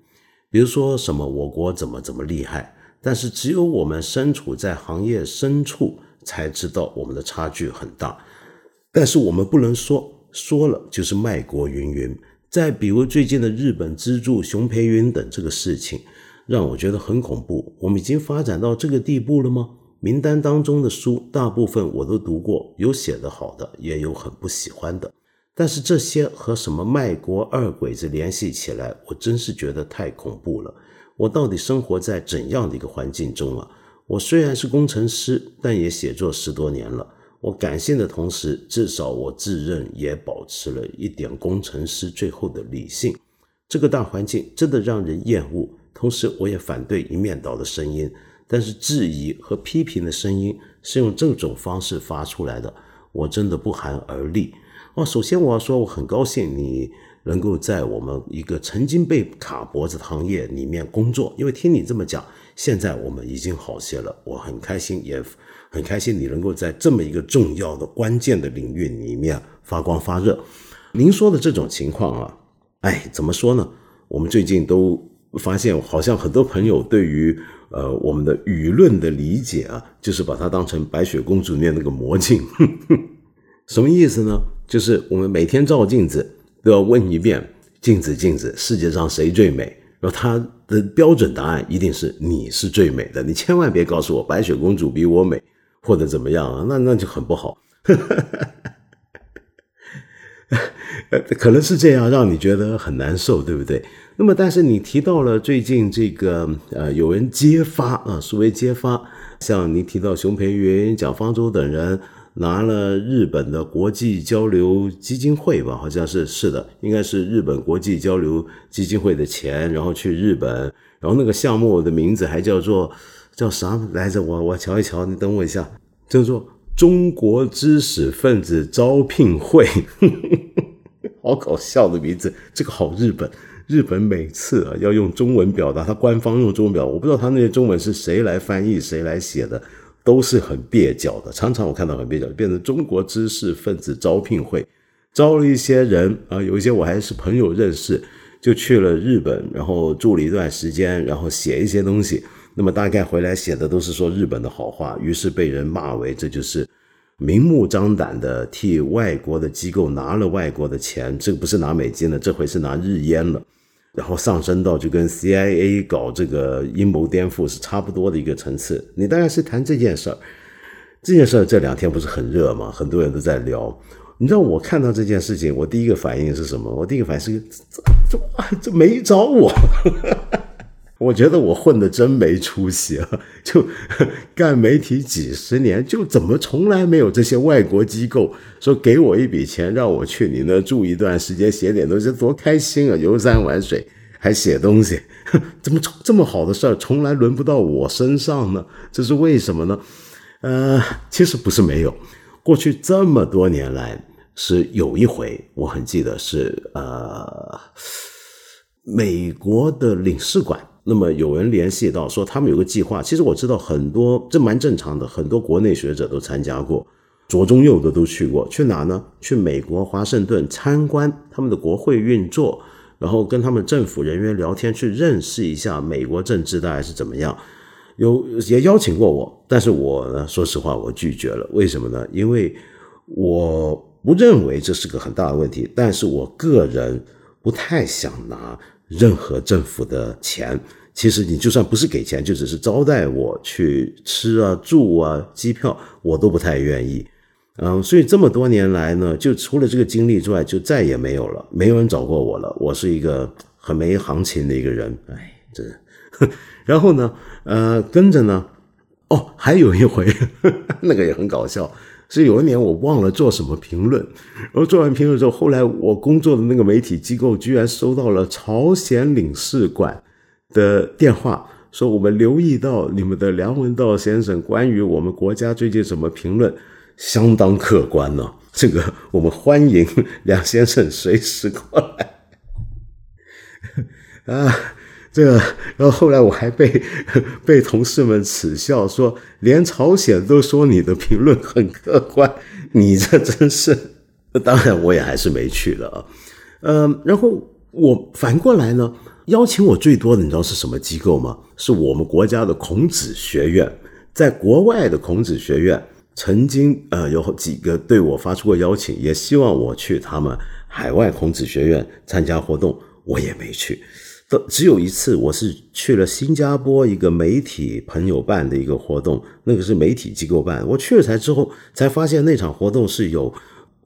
比如说什么我国怎么怎么厉害，但是只有我们身处在行业深处才知道我们的差距很大。但是我们不能说说了就是卖国云云。再比如最近的日本资助熊培云等这个事情，让我觉得很恐怖。我们已经发展到这个地步了吗？名单当中的书，大部分我都读过，有写的好的，也有很不喜欢的。但是这些和什么卖国二鬼子联系起来，我真是觉得太恐怖了。我到底生活在怎样的一个环境中啊？我虽然是工程师，但也写作十多年了。我感性的同时，至少我自认也保持了一点工程师最后的理性。这个大环境真的让人厌恶，同时我也反对一面倒的声音。但是质疑和批评的声音是用这种方式发出来的，我真的不寒而栗哦。首先我要说，我很高兴你能够在我们一个曾经被卡脖子的行业里面工作，因为听你这么讲，现在我们已经好些了，我很开心，也很开心你能够在这么一个重要的关键的领域里面发光发热。您说的这种情况啊，哎，怎么说呢？我们最近都发现，好像很多朋友对于。呃，我们的舆论的理解啊，就是把它当成白雪公主面那个魔镜，[laughs] 什么意思呢？就是我们每天照镜子都要问一遍镜子，镜子，世界上谁最美？然后他的标准答案一定是你是最美的，你千万别告诉我白雪公主比我美或者怎么样啊，那那就很不好。[laughs] 可能是这样，让你觉得很难受，对不对？那么，但是你提到了最近这个呃，有人揭发啊，所谓揭发，像你提到熊培云、蒋方舟等人拿了日本的国际交流基金会吧，好像是是的，应该是日本国际交流基金会的钱，然后去日本，然后那个项目的名字还叫做叫啥来着？我我瞧一瞧，你等我一下，叫做中国知识分子招聘会，[laughs] 好搞笑的名字，这个好日本。日本每次啊要用中文表达，他官方用中文表，我不知道他那些中文是谁来翻译、谁来写的，都是很蹩脚的。常常我看到很蹩脚，变成中国知识分子招聘会，招了一些人啊，有一些我还是朋友认识，就去了日本，然后住了一段时间，然后写一些东西。那么大概回来写的都是说日本的好话，于是被人骂为这就是明目张胆的替外国的机构拿了外国的钱，这个不是拿美金了，这回是拿日烟了。然后上升到就跟 CIA 搞这个阴谋颠覆是差不多的一个层次。你当然是谈这件事儿，这件事儿这两天不是很热吗？很多人都在聊。你知道我看到这件事情，我第一个反应是什么？我第一个反应是这这这没找我。我觉得我混的真没出息啊！[laughs] 就 [laughs] 干媒体几十年，就怎么从来没有这些外国机构说给我一笔钱让我去你那住一段时间写点东西，多开心啊！游山玩水还写东西，[laughs] 怎么这么好的事儿从来轮不到我身上呢？这是为什么呢？呃，其实不是没有，过去这么多年来是有一回，我很记得是呃，美国的领事馆。那么有人联系到说他们有个计划，其实我知道很多，这蛮正常的，很多国内学者都参加过，左中右的都去过，去哪呢？去美国华盛顿参观他们的国会运作，然后跟他们政府人员聊天，去认识一下美国政治大概是怎么样。有也邀请过我，但是我呢，说实话我拒绝了。为什么呢？因为我不认为这是个很大的问题，但是我个人不太想拿。任何政府的钱，其实你就算不是给钱，就只是招待我去吃啊、住啊、机票，我都不太愿意。嗯，所以这么多年来呢，就除了这个经历之外，就再也没有了，没有人找过我了。我是一个很没行情的一个人，哎，这。[laughs] 然后呢，呃，跟着呢，哦，还有一回，[laughs] 那个也很搞笑。是有一年我忘了做什么评论，然后做完评论之后，后来我工作的那个媒体机构居然收到了朝鲜领事馆的电话，说我们留意到你们的梁文道先生关于我们国家最近什么评论相当客观呢？[laughs] 这个我们欢迎梁先生随时过来。[laughs] 啊，这个，然后后来我还被被同事们耻笑说，连朝鲜都说你的评论很客观，你这真是。当然，我也还是没去了啊。嗯，然后我反过来呢，邀请我最多的，你知道是什么机构吗？是我们国家的孔子学院，在国外的孔子学院曾经呃有几个对我发出过邀请，也希望我去他们海外孔子学院参加活动，我也没去。都只有一次，我是去了新加坡一个媒体朋友办的一个活动，那个是媒体机构办。我去了才之后，才发现那场活动是有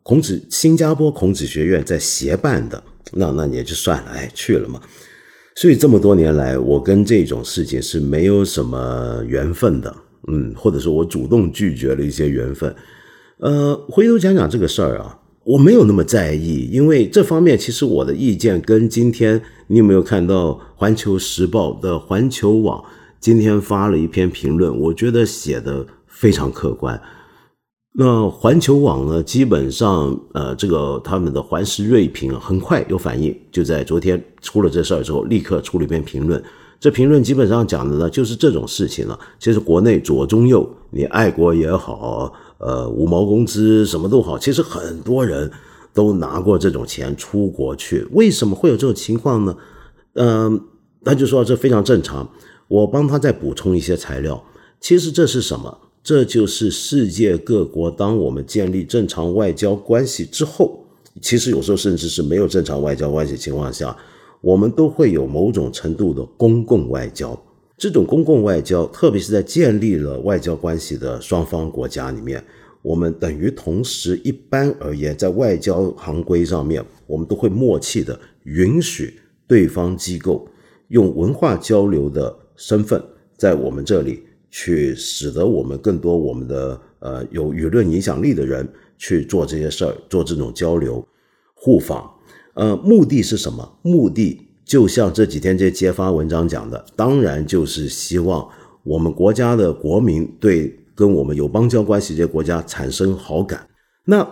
孔子新加坡孔子学院在协办的。那那也就算了，哎，去了嘛。所以这么多年来，我跟这种事情是没有什么缘分的，嗯，或者说我主动拒绝了一些缘分。呃，回头讲讲这个事儿啊。我没有那么在意，因为这方面其实我的意见跟今天你有没有看到《环球时报》的环球网今天发了一篇评论，我觉得写的非常客观。那环球网呢，基本上呃，这个他们的环视锐评很快有反应，就在昨天出了这事儿之后，立刻出了一篇评论。这评论基本上讲的呢，就是这种事情了。其实国内左中右，你爱国也好。呃，五毛工资什么都好，其实很多人都拿过这种钱出国去，为什么会有这种情况呢？嗯，他就说这非常正常。我帮他再补充一些材料。其实这是什么？这就是世界各国当我们建立正常外交关系之后，其实有时候甚至是没有正常外交关系情况下，我们都会有某种程度的公共外交。这种公共外交，特别是在建立了外交关系的双方国家里面，我们等于同时，一般而言，在外交行规上面，我们都会默契的允许对方机构用文化交流的身份，在我们这里去，使得我们更多我们的呃有舆论影响力的人去做这些事儿，做这种交流互访。呃，目的是什么？目的。就像这几天这揭发文章讲的，当然就是希望我们国家的国民对跟我们有邦交关系这些国家产生好感。那，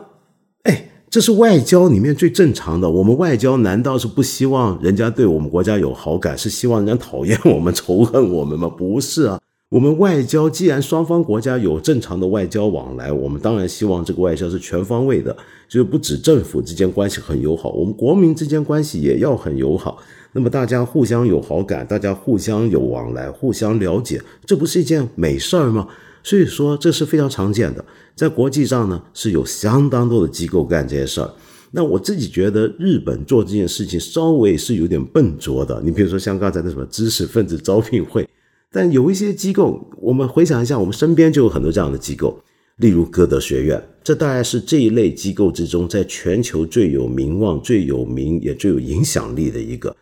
哎，这是外交里面最正常的。我们外交难道是不希望人家对我们国家有好感，是希望人家讨厌我们、仇恨我们吗？不是啊。我们外交既然双方国家有正常的外交往来，我们当然希望这个外交是全方位的，就是不止政府之间关系很友好，我们国民之间关系也要很友好。那么大家互相有好感，大家互相有往来，互相了解，这不是一件美事儿吗？所以说这是非常常见的，在国际上呢是有相当多的机构干这些事儿。那我自己觉得日本做这件事情稍微是有点笨拙的。你比如说像刚才的什么知识分子招聘会，但有一些机构，我们回想一下，我们身边就有很多这样的机构，例如歌德学院，这大概是这一类机构之中在全球最有名望、最有名也最有影响力的一个。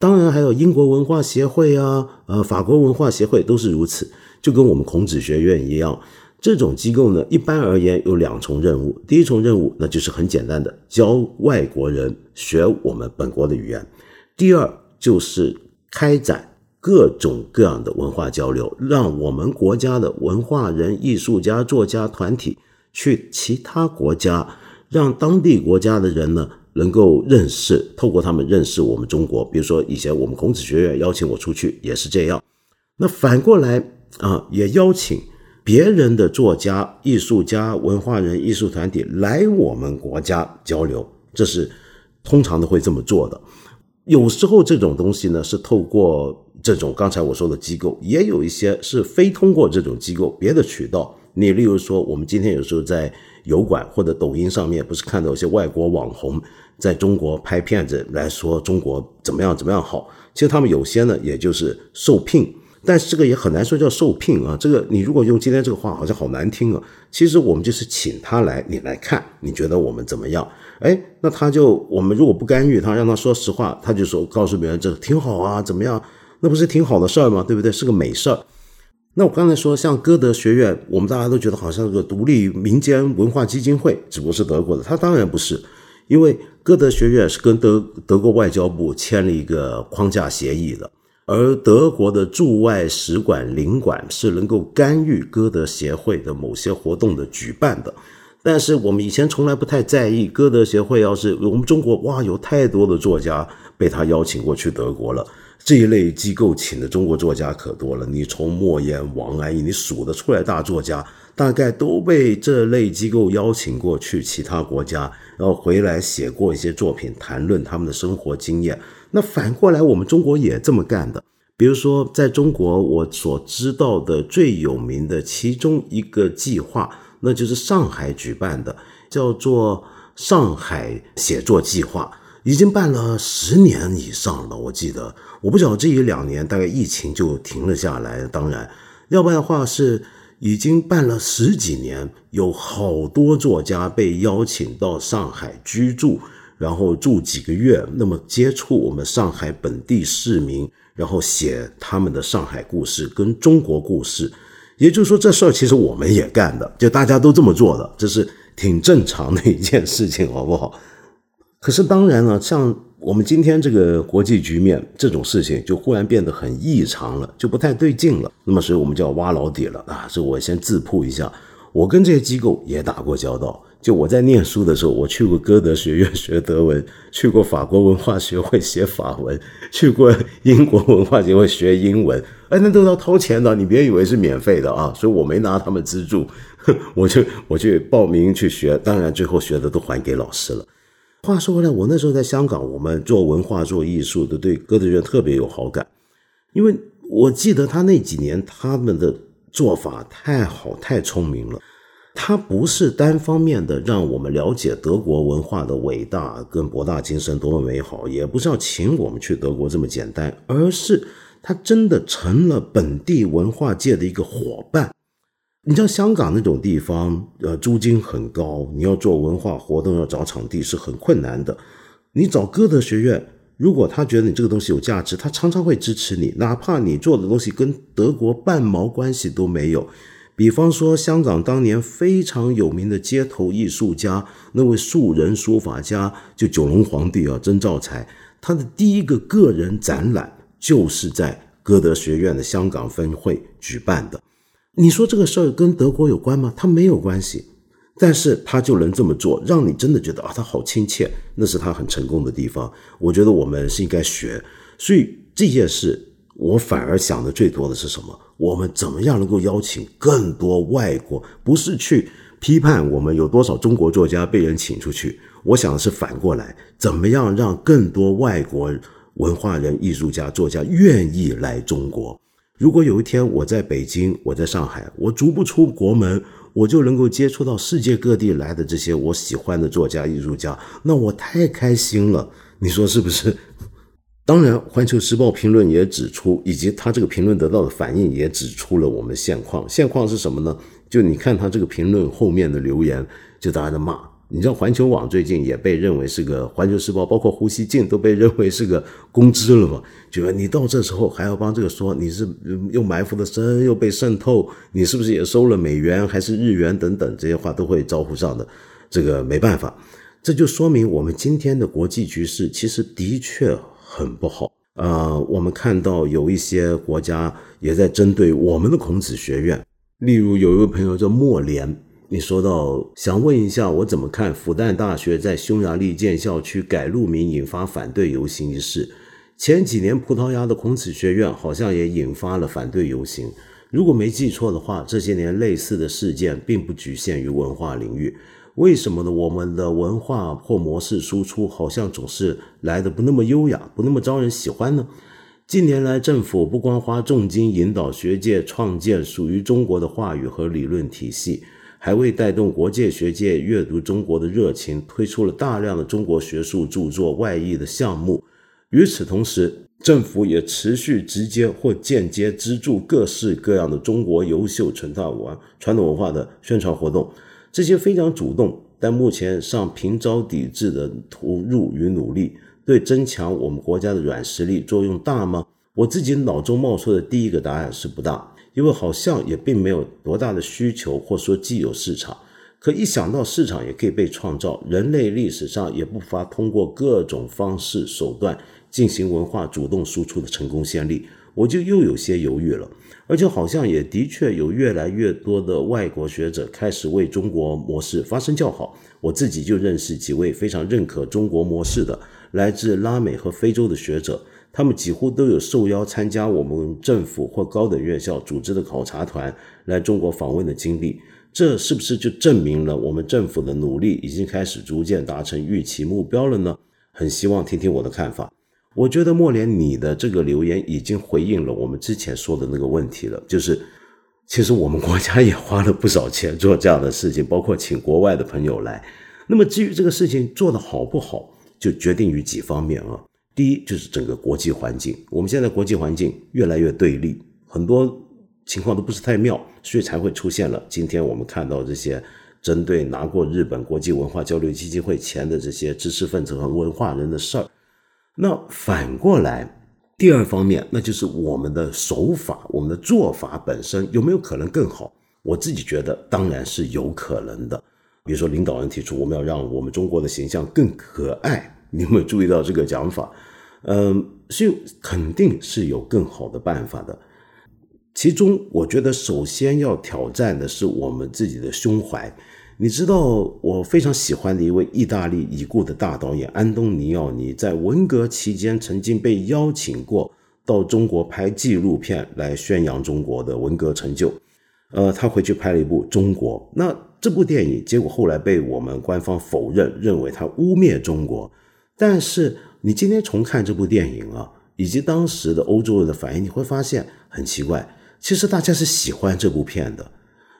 当然还有英国文化协会啊，呃，法国文化协会都是如此，就跟我们孔子学院一样。这种机构呢，一般而言有两重任务。第一重任务，那就是很简单的，教外国人学我们本国的语言；第二就是开展各种各样的文化交流，让我们国家的文化人、艺术家、作家团体去其他国家，让当地国家的人呢。能够认识，透过他们认识我们中国。比如说，以前我们孔子学院邀请我出去也是这样。那反过来啊，也邀请别人的作家、艺术家、文化人、艺术团体来我们国家交流，这是通常都会这么做的。有时候这种东西呢，是透过这种刚才我说的机构，也有一些是非通过这种机构别的渠道。你例如说，我们今天有时候在油管或者抖音上面，不是看到有些外国网红。在中国拍片子来说中国怎么样怎么样好，其实他们有些呢，也就是受聘，但是这个也很难说叫受聘啊。这个你如果用今天这个话，好像好难听啊。其实我们就是请他来，你来看，你觉得我们怎么样？哎，那他就我们如果不干预他，让他说实话，他就说告诉别人这挺好啊，怎么样？那不是挺好的事儿吗？对不对？是个美事儿。那我刚才说像歌德学院，我们大家都觉得好像是个独立民间文化基金会，只不过是德国的，他当然不是。因为歌德学院是跟德德国外交部签了一个框架协议的，而德国的驻外使馆领馆是能够干预歌德协会的某些活动的举办的。但是我们以前从来不太在意，歌德协会要是我们中国哇，有太多的作家被他邀请过去德国了。这一类机构请的中国作家可多了，你从莫言、王安忆，你数得出来大作家，大概都被这类机构邀请过去其他国家，然后回来写过一些作品，谈论他们的生活经验。那反过来，我们中国也这么干的。比如说，在中国，我所知道的最有名的其中一个计划，那就是上海举办的，叫做上海写作计划，已经办了十年以上了。我记得，我不晓得这一两年大概疫情就停了下来。当然，要不然的话是已经办了十几年，有好多作家被邀请到上海居住，然后住几个月，那么接触我们上海本地市民。然后写他们的上海故事跟中国故事，也就是说这事儿其实我们也干的，就大家都这么做的，这是挺正常的一件事情，好不好？可是当然了，像我们今天这个国际局面，这种事情就忽然变得很异常了，就不太对劲了。那么所以我们就要挖老底了啊！所以我先自曝一下，我跟这些机构也打过交道。就我在念书的时候，我去过歌德学院学德文，去过法国文化学会写法文，去过英国文化协会学英文，哎，那都要掏钱的，你别以为是免费的啊！所以我没拿他们资助，[laughs] 我就 [laughs] 我去报名去学，当然最后学的都还给老师了。话说回来，我那时候在香港，我们做文化做艺术的，对歌德学院特别有好感，因为我记得他那几年他们的做法太好，太聪明了。他不是单方面的让我们了解德国文化的伟大跟博大精深多么美好，也不是要请我们去德国这么简单，而是他真的成了本地文化界的一个伙伴。你像香港那种地方，呃，租金很高，你要做文化活动要找场地是很困难的。你找歌德学院，如果他觉得你这个东西有价值，他常常会支持你，哪怕你做的东西跟德国半毛关系都没有。比方说，香港当年非常有名的街头艺术家，那位素人书法家，就九龙皇帝啊，曾兆才，他的第一个个人展览就是在歌德学院的香港分会举办的。你说这个事儿跟德国有关吗？他没有关系，但是他就能这么做，让你真的觉得啊，他好亲切，那是他很成功的地方。我觉得我们是应该学，所以这件事。我反而想的最多的是什么？我们怎么样能够邀请更多外国？不是去批判我们有多少中国作家被人请出去。我想的是反过来，怎么样让更多外国文化人、艺术家、作家愿意来中国？如果有一天我在北京，我在上海，我足不出国门，我就能够接触到世界各地来的这些我喜欢的作家、艺术家，那我太开心了。你说是不是？当然，《环球时报》评论也指出，以及他这个评论得到的反应也指出了我们现况。现况是什么呢？就你看他这个评论后面的留言，就大家在骂。你知道，环球网最近也被认为是个《环球时报》，包括胡锡进都被认为是个公知了嘛？觉得你到这时候还要帮这个说，你是又埋伏的深，又被渗透，你是不是也收了美元还是日元等等这些话都会招呼上的。这个没办法，这就说明我们今天的国际局势其实的确。很不好啊！我们看到有一些国家也在针对我们的孔子学院，例如有一位朋友叫莫连，你说到想问一下我怎么看复旦大学在匈牙利建校区改路名引发反对游行一事？前几年葡萄牙的孔子学院好像也引发了反对游行。如果没记错的话，这些年类似的事件并不局限于文化领域。为什么呢？我们的文化或模式输出好像总是来的不那么优雅，不那么招人喜欢呢？近年来，政府不光花重金引导学界创建属于中国的话语和理论体系，还为带动国界学界阅读中国的热情，推出了大量的中国学术著作外译的项目。与此同时，政府也持续直接或间接资助各式各样的中国优秀传统文传统文化的宣传活动。这些非常主动，但目前尚频遭抵制的投入与努力，对增强我们国家的软实力作用大吗？我自己脑中冒出的第一个答案是不大，因为好像也并没有多大的需求，或说既有市场。可一想到市场也可以被创造，人类历史上也不乏通过各种方式手段进行文化主动输出的成功先例。我就又有些犹豫了。而且好像也的确有越来越多的外国学者开始为中国模式发声叫好。我自己就认识几位非常认可中国模式的来自拉美和非洲的学者，他们几乎都有受邀参加我们政府或高等院校组织的考察团来中国访问的经历。这是不是就证明了我们政府的努力已经开始逐渐达成预期目标了呢？很希望听听我的看法。我觉得莫连你的这个留言已经回应了我们之前说的那个问题了，就是其实我们国家也花了不少钱做这样的事情，包括请国外的朋友来。那么至于这个事情做得好不好，就决定于几方面啊。第一就是整个国际环境，我们现在国际环境越来越对立，很多。情况都不是太妙，所以才会出现了今天我们看到这些针对拿过日本国际文化交流基金会钱的这些知识分子和文化人的事儿。那反过来，第二方面，那就是我们的手法、我们的做法本身有没有可能更好？我自己觉得当然是有可能的。比如说，领导人提出我们要让我们中国的形象更可爱，你有没有注意到这个讲法？嗯，是肯定是有更好的办法的。其中，我觉得首先要挑战的是我们自己的胸怀。你知道，我非常喜欢的一位意大利已故的大导演安东尼奥尼，在文革期间曾经被邀请过到中国拍纪录片来宣扬中国的文革成就。呃，他回去拍了一部《中国》，那这部电影结果后来被我们官方否认，认为他污蔑中国。但是你今天重看这部电影啊，以及当时的欧洲人的反应，你会发现很奇怪。其实大家是喜欢这部片的，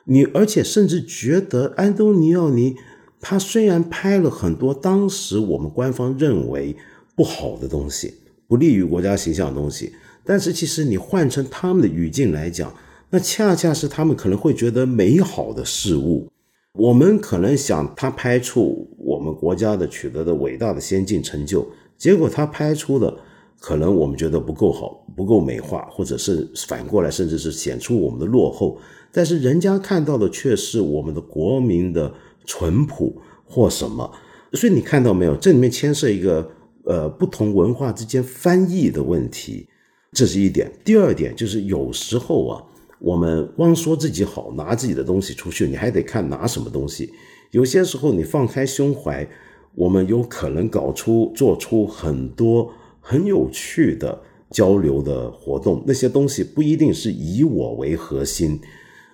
你而且甚至觉得安东尼奥尼他虽然拍了很多当时我们官方认为不好的东西，不利于国家形象的东西，但是其实你换成他们的语境来讲，那恰恰是他们可能会觉得美好的事物。我们可能想他拍出我们国家的取得的伟大的先进成就，结果他拍出的。可能我们觉得不够好，不够美化，或者是反过来，甚至是显出我们的落后。但是人家看到的却是我们的国民的淳朴或什么。所以你看到没有？这里面牵涉一个呃不同文化之间翻译的问题，这是一点。第二点就是有时候啊，我们光说自己好，拿自己的东西出去，你还得看拿什么东西。有些时候你放开胸怀，我们有可能搞出做出很多。很有趣的交流的活动，那些东西不一定是以我为核心。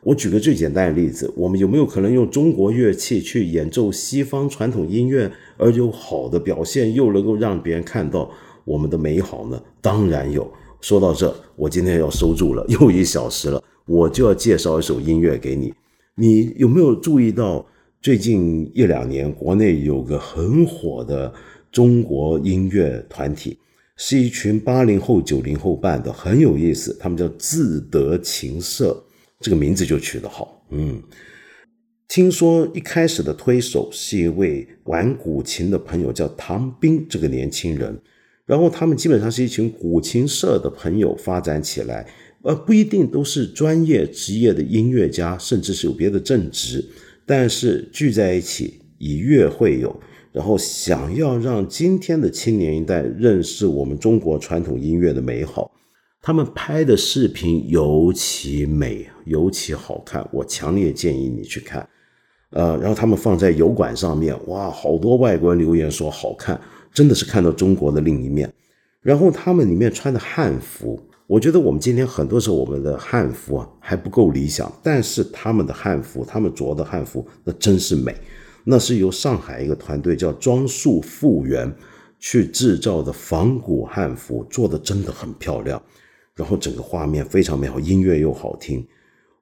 我举个最简单的例子，我们有没有可能用中国乐器去演奏西方传统音乐，而有好的表现，又能够让别人看到我们的美好呢？当然有。说到这，我今天要收住了，又一小时了，我就要介绍一首音乐给你。你有没有注意到最近一两年国内有个很火的中国音乐团体？是一群八零后、九零后办的，很有意思。他们叫自得琴社，这个名字就取得好。嗯，听说一开始的推手是一位玩古琴的朋友，叫唐斌，这个年轻人。然后他们基本上是一群古琴社的朋友发展起来，呃，不一定都是专业职业的音乐家，甚至是有别的正职，但是聚在一起以乐会友。然后想要让今天的青年一代认识我们中国传统音乐的美好，他们拍的视频尤其美，尤其好看，我强烈建议你去看。呃，然后他们放在油管上面，哇，好多外国人留言说好看，真的是看到中国的另一面。然后他们里面穿的汉服，我觉得我们今天很多时候我们的汉服啊还不够理想，但是他们的汉服，他们着的汉服那真是美。那是由上海一个团队叫装束复原去制造的仿古汉服，做的真的很漂亮，然后整个画面非常美好，音乐又好听。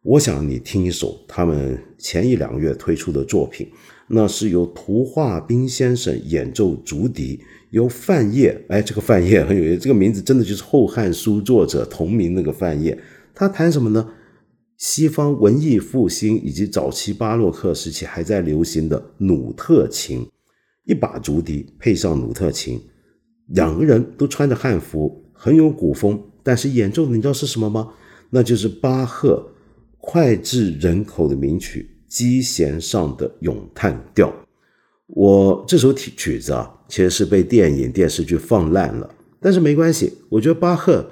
我想你听一首他们前一两个月推出的作品，那是由涂化兵先生演奏竹笛，由范晔，哎，这个范晔很有意思，这个名字真的就是《后汉书》作者同名那个范晔，他弹什么呢？西方文艺复兴以及早期巴洛克时期还在流行的努特琴，一把竹笛配上努特琴，两个人都穿着汉服，很有古风。但是演奏的你知道是什么吗？那就是巴赫脍炙人口的名曲《机弦上的咏叹调》。我这首曲曲子啊，其实是被电影电视剧放烂了，但是没关系，我觉得巴赫。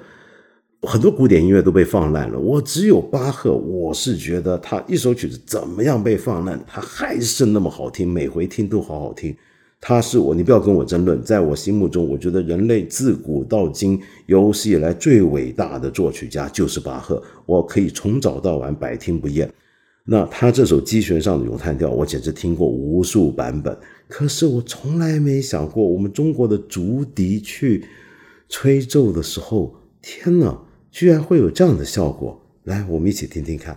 很多古典音乐都被放烂了，我只有巴赫，我是觉得他一首曲子怎么样被放烂，他还是那么好听，每回听都好好听。他是我，你不要跟我争论，在我心目中，我觉得人类自古到今有史以来最伟大的作曲家就是巴赫，我可以从早到晚百听不厌。那他这首机弦上的咏叹调，我简直听过无数版本，可是我从来没想过，我们中国的竹笛去吹奏的时候，天哪，居然会有这样的效果！来，我们一起听听看。